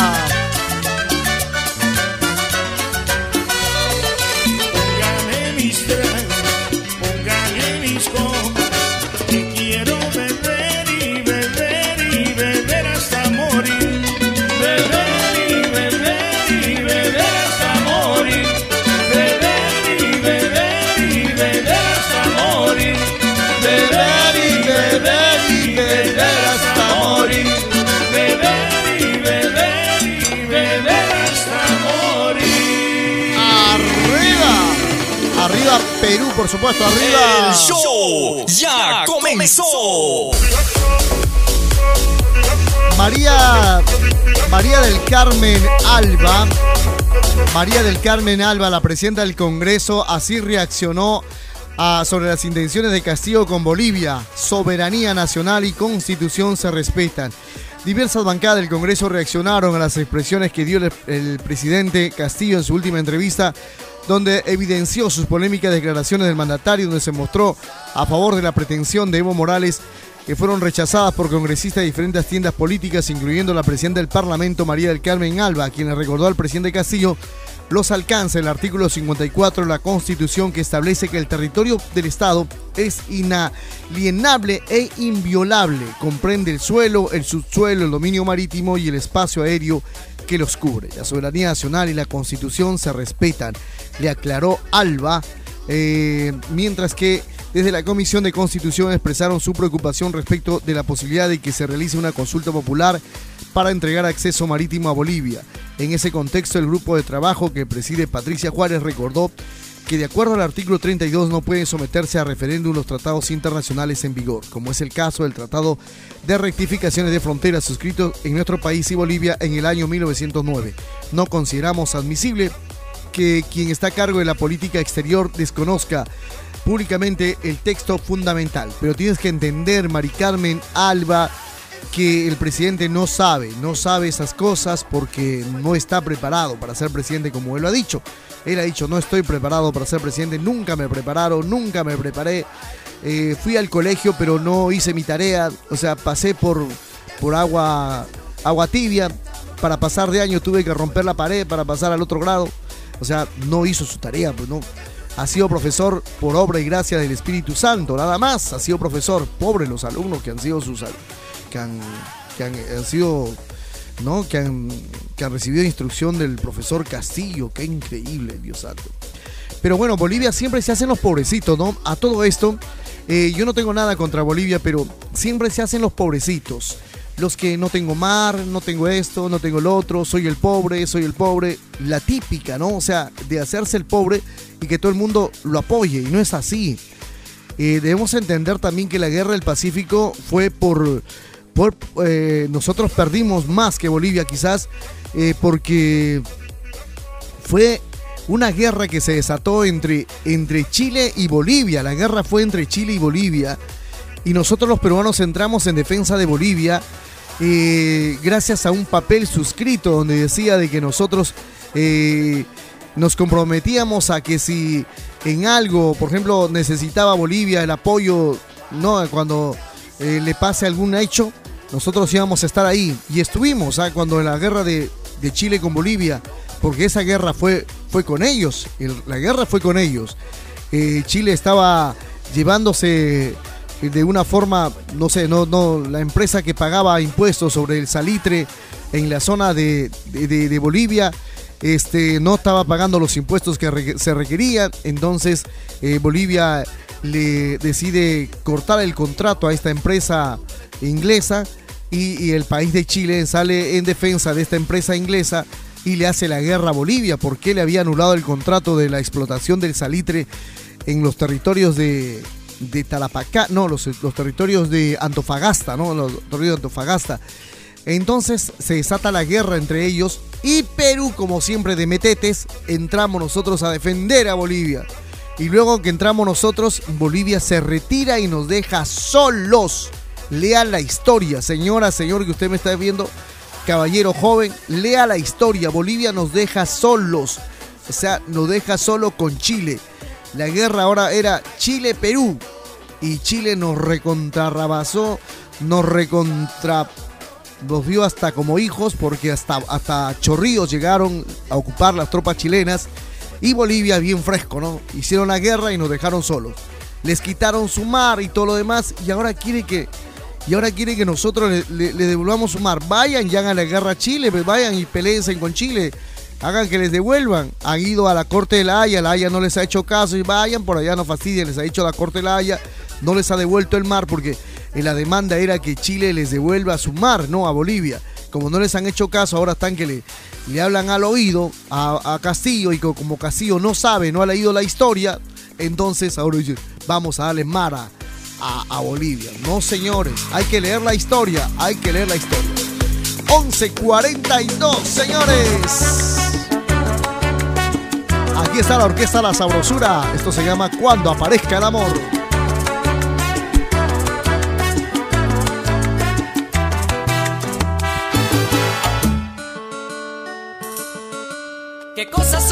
Por supuesto, arriba. El show ya comenzó. María María del Carmen Alba. María del Carmen Alba, la presidenta del Congreso, así reaccionó a- sobre las intenciones de Castillo con Bolivia. Soberanía nacional y constitución se respetan. Diversas bancadas del Congreso reaccionaron a las expresiones que dio el, el presidente Castillo en su última entrevista, donde evidenció sus polémicas declaraciones del mandatario, donde se mostró a favor de la pretensión de Evo Morales que fueron rechazadas por congresistas de diferentes tiendas políticas, incluyendo la presidenta del Parlamento, María del Carmen Alba, quien le recordó al presidente Castillo los alcances del artículo 54 de la Constitución que establece que el territorio del Estado es inalienable e inviolable. Comprende el suelo, el subsuelo, el dominio marítimo y el espacio aéreo que los cubre. La soberanía nacional y la Constitución se respetan, le aclaró Alba, eh, mientras que desde la Comisión de Constitución expresaron su preocupación respecto de la posibilidad de que se realice una consulta popular para entregar acceso marítimo a Bolivia. En ese contexto, el grupo de trabajo que preside Patricia Juárez recordó que de acuerdo al artículo 32 no pueden someterse a referéndum los tratados internacionales en vigor, como es el caso del Tratado de Rectificaciones de Fronteras suscrito en nuestro país y Bolivia en el año 1909. No consideramos admisible que quien está a cargo de la política exterior desconozca públicamente el texto fundamental. Pero tienes que entender, Mari Carmen Alba, que el presidente no sabe, no sabe esas cosas porque no está preparado para ser presidente como él lo ha dicho. Él ha dicho, no estoy preparado para ser presidente, nunca me prepararon, nunca me preparé. Eh, fui al colegio pero no hice mi tarea, o sea, pasé por, por agua, agua tibia. Para pasar de año tuve que romper la pared para pasar al otro grado. O sea, no hizo su tarea, pues no. Ha sido profesor por obra y gracia del Espíritu Santo, nada más. Ha sido profesor. Pobres los alumnos que han sido sus que han, que han, sido ¿no? Que han, que han recibido instrucción del profesor Castillo. Qué increíble, Dios santo. Pero bueno, Bolivia siempre se hacen los pobrecitos, ¿no? A todo esto, eh, yo no tengo nada contra Bolivia, pero siempre se hacen los pobrecitos. Los que no tengo mar, no tengo esto, no tengo lo otro, soy el pobre, soy el pobre. La típica, ¿no? O sea, de hacerse el pobre y que todo el mundo lo apoye. Y no es así. Eh, debemos entender también que la guerra del Pacífico fue por eh, nosotros perdimos más que Bolivia quizás eh, porque fue una guerra que se desató entre, entre Chile y Bolivia. La guerra fue entre Chile y Bolivia. Y nosotros los peruanos entramos en defensa de Bolivia eh, gracias a un papel suscrito donde decía de que nosotros nos comprometíamos a que si en algo, por ejemplo, necesitaba Bolivia el apoyo, no cuando le pase algún hecho, nosotros íbamos a estar ahí. Y estuvimos ¿ah? cuando en la guerra de, Chile con Bolivia, porque esa guerra fue, fue con ellos, la guerra fue con ellos. Eh, Chile estaba llevándose de una forma, no sé, no, no, la empresa que pagaba impuestos sobre el salitre en la zona de, de, Bolivia, este, no estaba pagando los impuestos que se requerían, entonces eh, Bolivia le decide cortar el contrato a esta empresa inglesa y, el país de Chile sale en defensa de esta empresa inglesa y le hace la guerra a Bolivia porque le había anulado el contrato de la explotación del salitre en los territorios de, de Talapacá, no, los, los, territorios de Antofagasta, ¿no? Los territorios de Antofagasta. Entonces se desata la guerra entre ellos y Perú, como siempre de metetes, entramos nosotros a defender a Bolivia. Y luego que entramos nosotros, Bolivia se retira y nos deja solos. Lea la historia, señora, señor que usted me está viendo, caballero joven, lea la historia. Bolivia nos deja solos. O sea, nos deja solo con Chile. La guerra ahora era Chile-Perú. Y Chile nos recontrarrabasó, nos recontra nos vio hasta como hijos porque hasta, hasta Chorrillos llegaron a ocupar las tropas chilenas y Bolivia bien fresco, ¿no? Hicieron la guerra y nos dejaron solos. Les quitaron su mar y todo lo demás y ahora quiere que y ahora quiere que nosotros le, le, le devolvamos su mar. Vayan ya hagan la guerra a Chile, pues vayan y peleense con Chile. Hagan que les devuelvan. Han ido a la Corte de la Haya, la Haya no les ha hecho caso y vayan por allá, no fastidien, les ha dicho la Corte de la Haya, no les ha devuelto el mar porque la demanda era que Chile les devuelva su mar, no a Bolivia. Como no les han hecho caso, ahora están que le, le hablan al oído a, a, Castillo y como Castillo no sabe, no ha leído la historia, entonces ahora vamos a darle mar a, a, Bolivia. No, señores, hay que leer la historia, hay que leer la historia. 11.42, señores. Aquí está la orquesta La Sabrosura. Esto se llama Cuando aparezca el amor. ¿Qué cosas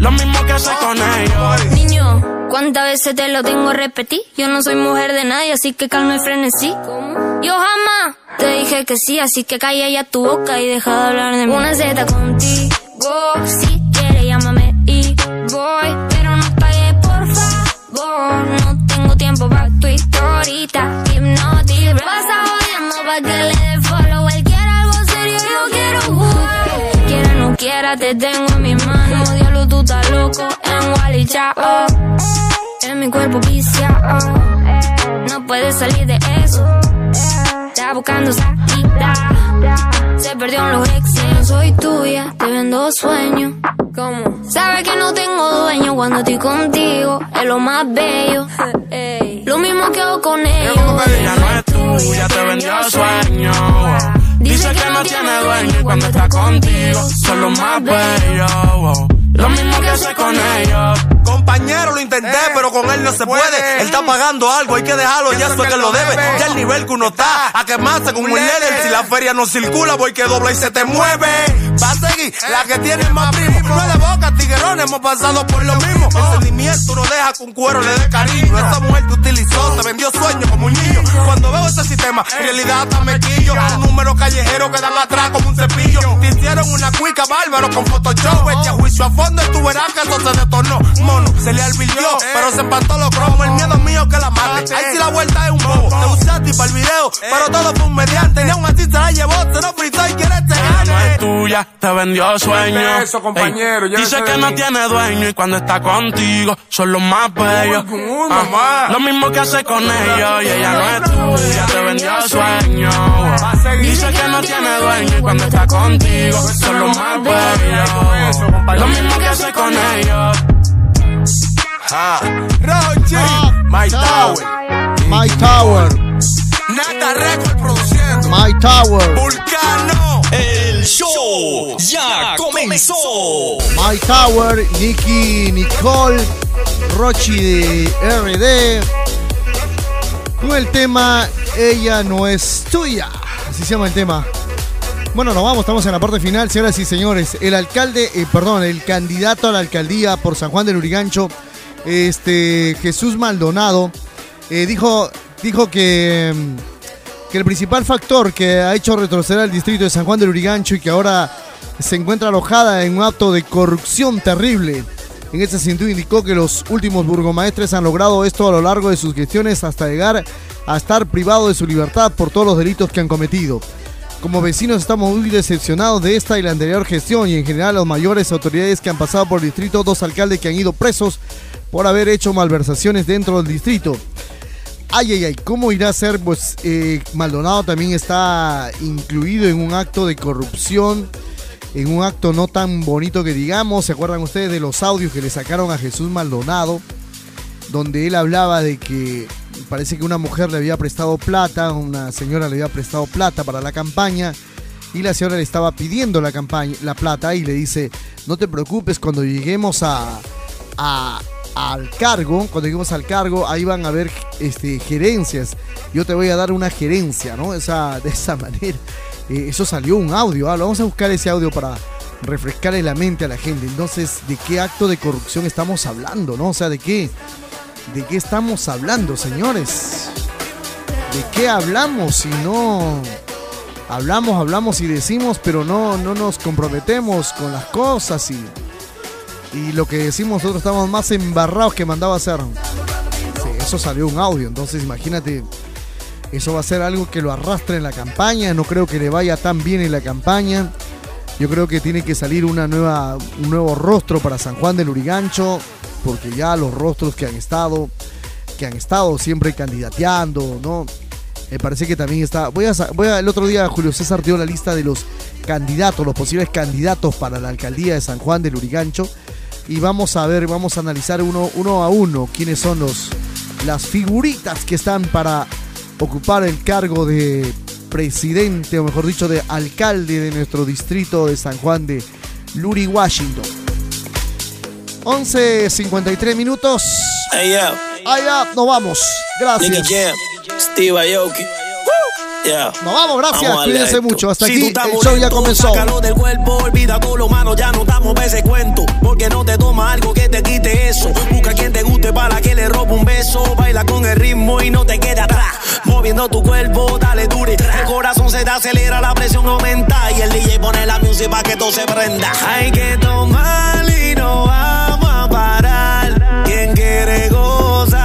Lo mismo que hace con ellos. Niño, ¿cuántas veces te lo tengo a repetir? Yo no soy mujer de nadie, así que calma y frenesí. Yo jamás te dije que sí, así que calla ya tu boca y deja de hablar de mí. Una Z contigo, si quieres llámame y voy, pero no pagues por favor. No tengo tiempo para tu historita, hipnotic. Pasa jodiendo pa' que le te tengo en mis manos. Diablo, tú estás loco en Wally Chao. En mi cuerpo viciado, no puedes salir de eso. Está buscando salida. Se perdió en los exes. No soy tuya, te vendo sueños. ¿Cómo? Sabes que no tengo dueño cuando estoy contigo. Es lo más bello. Lo mismo que hago con ellos. Ella no es tuya, te vendió sueño. Dice que no tiene dueño y cuando está contigo son los más bellos. Lo mismo que hace con ellos. Compañero, lo intenté, pero con él no se puede. Él está pagando algo, hay que dejarlo, ya eso es que lo debe. Ya el nivel que uno está, a quemarse como un líder. Si la feria no circula, voy que dobla y se te mueve. Va a seguir la que tiene más primo. No es de boca, tiguerón, hemos pasado por lo mismo. El sentimiento no deja que un cuero le dé cariño. Esa mujer te utilizó, te vendió sueños como un niño. Cuando veo ese sistema, en realidad está mequillo. Un número callejero que dan atrás como un cepillo. Te hicieron una cuica bárbaro con Photoshop. Echa juicio a fondo y tú verás que eso se detornó. Mono, se le alvirtió, pero se empató los cromos. El miedo mío que la mate. Ahí sí la vuelta es un bobo. Te usaste para el video, pero todo fue un mediante. Y aún así se la llevó, se lo fritó y quiere te Ella no gane. es tuya, te vendió sueño. eso, compañero, Dice que no tiene dueño y cuando está contigo son los más bellos. Lo mismo que hace con ellos y ella no es tuya, te vendió sueño. Dice que no tiene dueño y cuando está contigo son los más bellos. Lo mismo que hace con ellos. Ah, Rochi, My Tower, My Tower, Nata Record produciendo. My Tower, Vulcano, El show ya comenzó. My Tower, Nicky, Nicole, Rochi de RD. Con el tema Ella no es tuya. Así se llama el tema. Bueno, nos vamos, estamos en la parte final, señoras y señores. El alcalde, eh, perdón, el candidato a la alcaldía por San Juan del Urigancho, este Jesús Maldonado, eh, dijo, dijo que, que el principal factor que ha hecho retroceder al distrito de San Juan del Urigancho y que ahora se encuentra alojada en un acto de corrupción terrible. En ese sentido indicó que los últimos burgomaestres han logrado esto a lo largo de sus gestiones hasta llegar a estar privado de su libertad por todos los delitos que han cometido. Como vecinos estamos muy decepcionados de esta y la anterior gestión y en general las mayores autoridades que han pasado por el distrito, dos alcaldes que han ido presos por haber hecho malversaciones dentro del distrito. Ay, ay, ay, ¿cómo irá a ser? Pues eh, Maldonado también está incluido en un acto de corrupción, en un acto no tan bonito que digamos. ¿Se acuerdan ustedes de los audios que le sacaron a Jesús Maldonado? Donde él hablaba de que parece que una mujer le había prestado plata, una señora le había prestado plata para la campaña y la señora le estaba pidiendo la campaña, la plata y le dice, no te preocupes cuando lleguemos a, al cargo, cuando lleguemos al cargo, ahí van a haber este, gerencias. Yo te voy a dar una gerencia, ¿no? Esa, de esa manera. Eh, eso salió un audio, ah, vamos a buscar ese audio para refrescarle la mente a la gente. Entonces, ¿de qué acto de corrupción estamos hablando, no? O sea, ¿de qué? ¿De qué estamos hablando, señores? ¿De qué hablamos si no hablamos, hablamos y decimos, pero no, no nos comprometemos con las cosas y, y lo que decimos nosotros estamos más embarrados que mandaba hacer? Sí, eso salió un audio, entonces imagínate, eso va a ser algo que lo arrastre en la campaña, no creo que le vaya tan bien en la campaña. Yo creo que tiene que salir una nueva, un nuevo rostro para San Juan del Urigancho, porque ya los rostros que han estado, que han estado siempre candidateando, ¿no? Me parece que también está. Voy a, el otro día Julio César dio la lista de los candidatos, los posibles candidatos para la alcaldía de San Juan del Urigancho. Y vamos a ver, vamos a analizar uno, uno a uno quiénes son los, las figuritas que están para ocupar el cargo de presidente, o mejor dicho, de alcalde de nuestro distrito de San Juan de Luri, Washington. 11.53 minutos. Hey. Allá nos vamos. Gracias. Jam, Steve Aoki. Yeah. Nos vamos, gracias. Vamos Cuídense esto. mucho. Hasta Si aquí el show ya comenzó. Del cuerpo, olvida todo lo malo, ya no estamos ese cuento. Porque no te toma algo que te quite eso. Busca quien te guste para que le robe un beso. Baila con el ritmo y no te quede atrás. Moviendo tu cuerpo, dale dure. El corazón se te acelera, la presión aumenta. Y el DJ pone la música para que todo se prenda. Hay que tomar y no vamos a parar. Quien quiere gozar,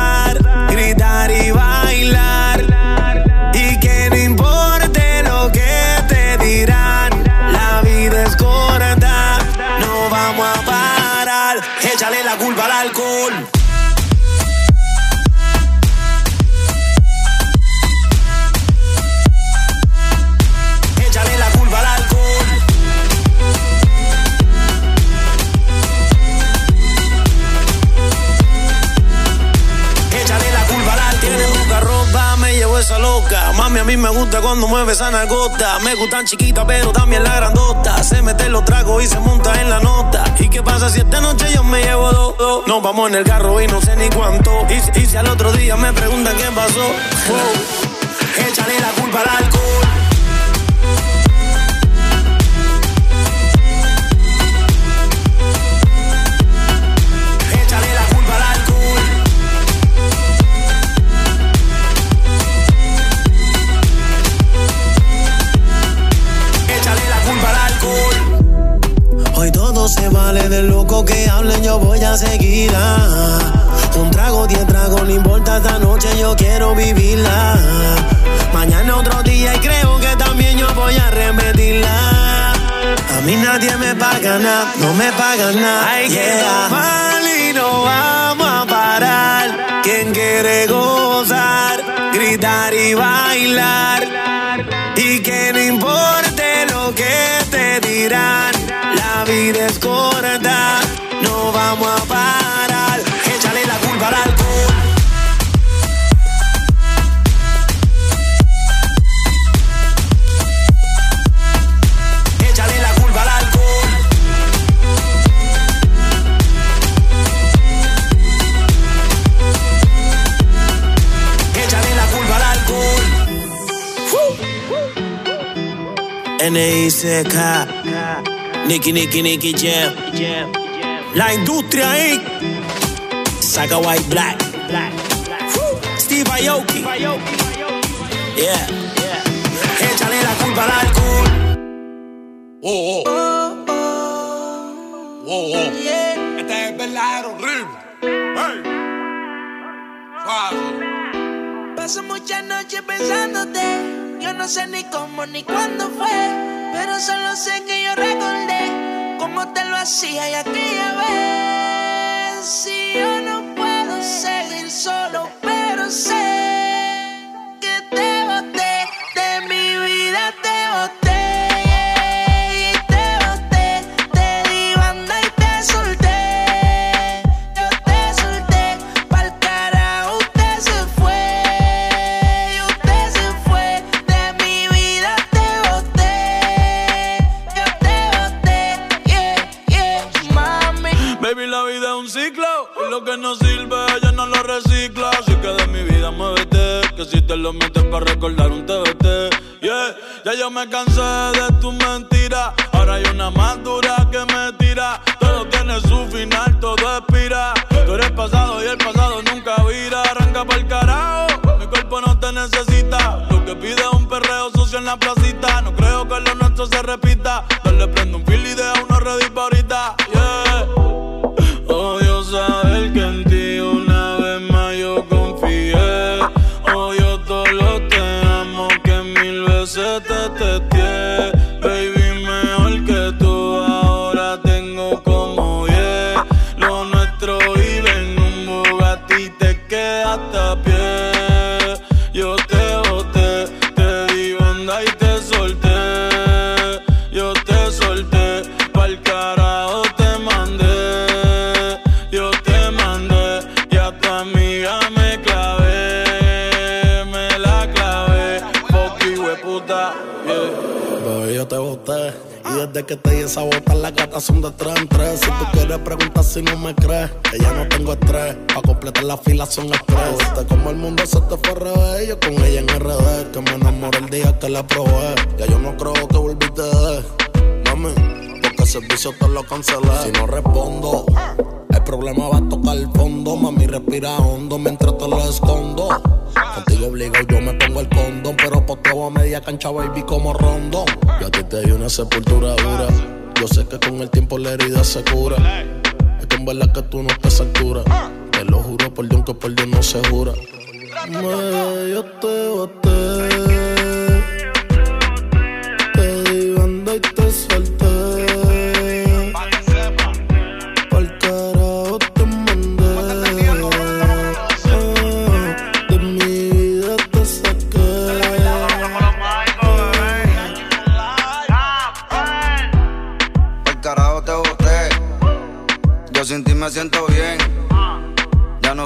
mí me gusta cuando mueve esa nalgota. Me gustan chiquitas, pero también la grandota. Se mete los tragos y se monta en la nota. ¿Y qué pasa si esta noche yo me llevo dos? dos? Nos vamos en el carro y no sé ni cuánto. Y si al otro día me preguntan qué pasó, wow. échale la culpa al alcohol. Todo se vale de loco que hablen, yo voy a seguir. ah. Un trago, diez tragos, no importa esta noche, yo quiero vivirla. Mañana otro día y creo que también yo voy a repetirla. A mí nadie me paga nada, no me pagan nada. Hay que tomar y no vamos a parar. Quien quiere gozar, gritar y bailar. Y que no importe lo que te dirán, vida es no vamos a parar. Échale la culpa al alcohol. Échale la culpa al alcohol. Échale la culpa al alcohol. N.I.C.K. Nicky, Nicky, Nicky Jam. La industria Inc. Saga White Black. Steve Aoki. Yeah. Échale la culpa al alcohol. Oh, oh. Oh, oh. Este es el verdadero ritmo. Hey. Paso muchas noches pensándote. Yo no sé ni cómo ni cuándo fue. Pero solo sé que yo recordé cómo te lo hacía y aquella vez. Si yo no puedo seguir solo, pero sé no sirve ya no lo recicla. Así que de mi vida muévete, que si te lo metes para recordar un TBT. Yeah, ya yo me cansé de tus mentiras. Ahora hay una más dura que me tira. Todo tiene su final, todo expira. Tú eres pasado y el pasado nunca vira. Arranca para el carajo, mi cuerpo no te necesita. Lo que pide es un perreo sucio en la placita. No creo que lo nuestro se repita. si no me crees, que ya no tengo estrés. Pa' completar la fila son estrés. Viste como el mundo se te fue al revés, yo con ella en RD. Que me enamoré el día que la probé. Ya yo no creo que volviste Mami, porque el servicio te lo cancelé. Si no respondo, el problema va a tocar el fondo. Mami, respira hondo mientras te lo escondo. Contigo obligo, yo me pongo el condón. Pero posteo a media cancha, baby, como rondón. Yo a ti te di una sepultura dura. Yo sé que con el tiempo la herida se cura tumba que tú no estás altura. Ah. Te lo juro por Dios que por Dios no se jura. Me, yo te boté.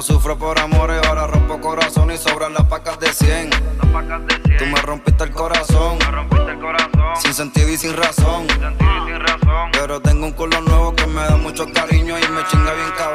sufro por amores, ahora rompo corazón y sobran las pacas de 100. Tú me rompiste el corazón. Sin sentido y sin razón. Sin sentido y sin razón. Pero tengo un culo nuevo que me da mucho cariño y me chinga bien cabrón.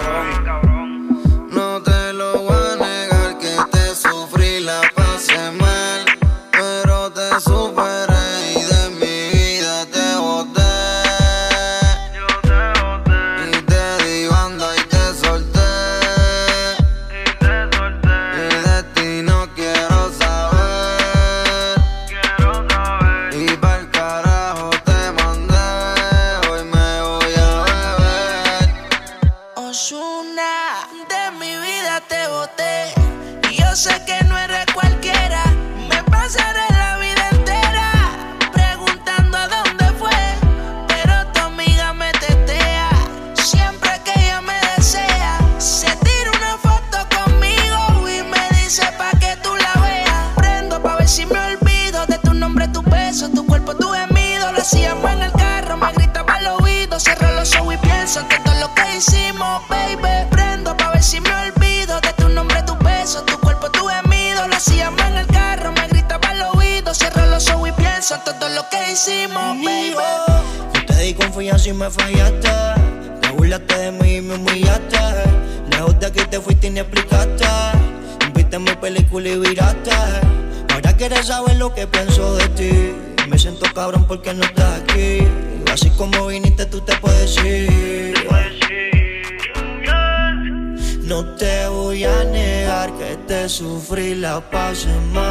什么？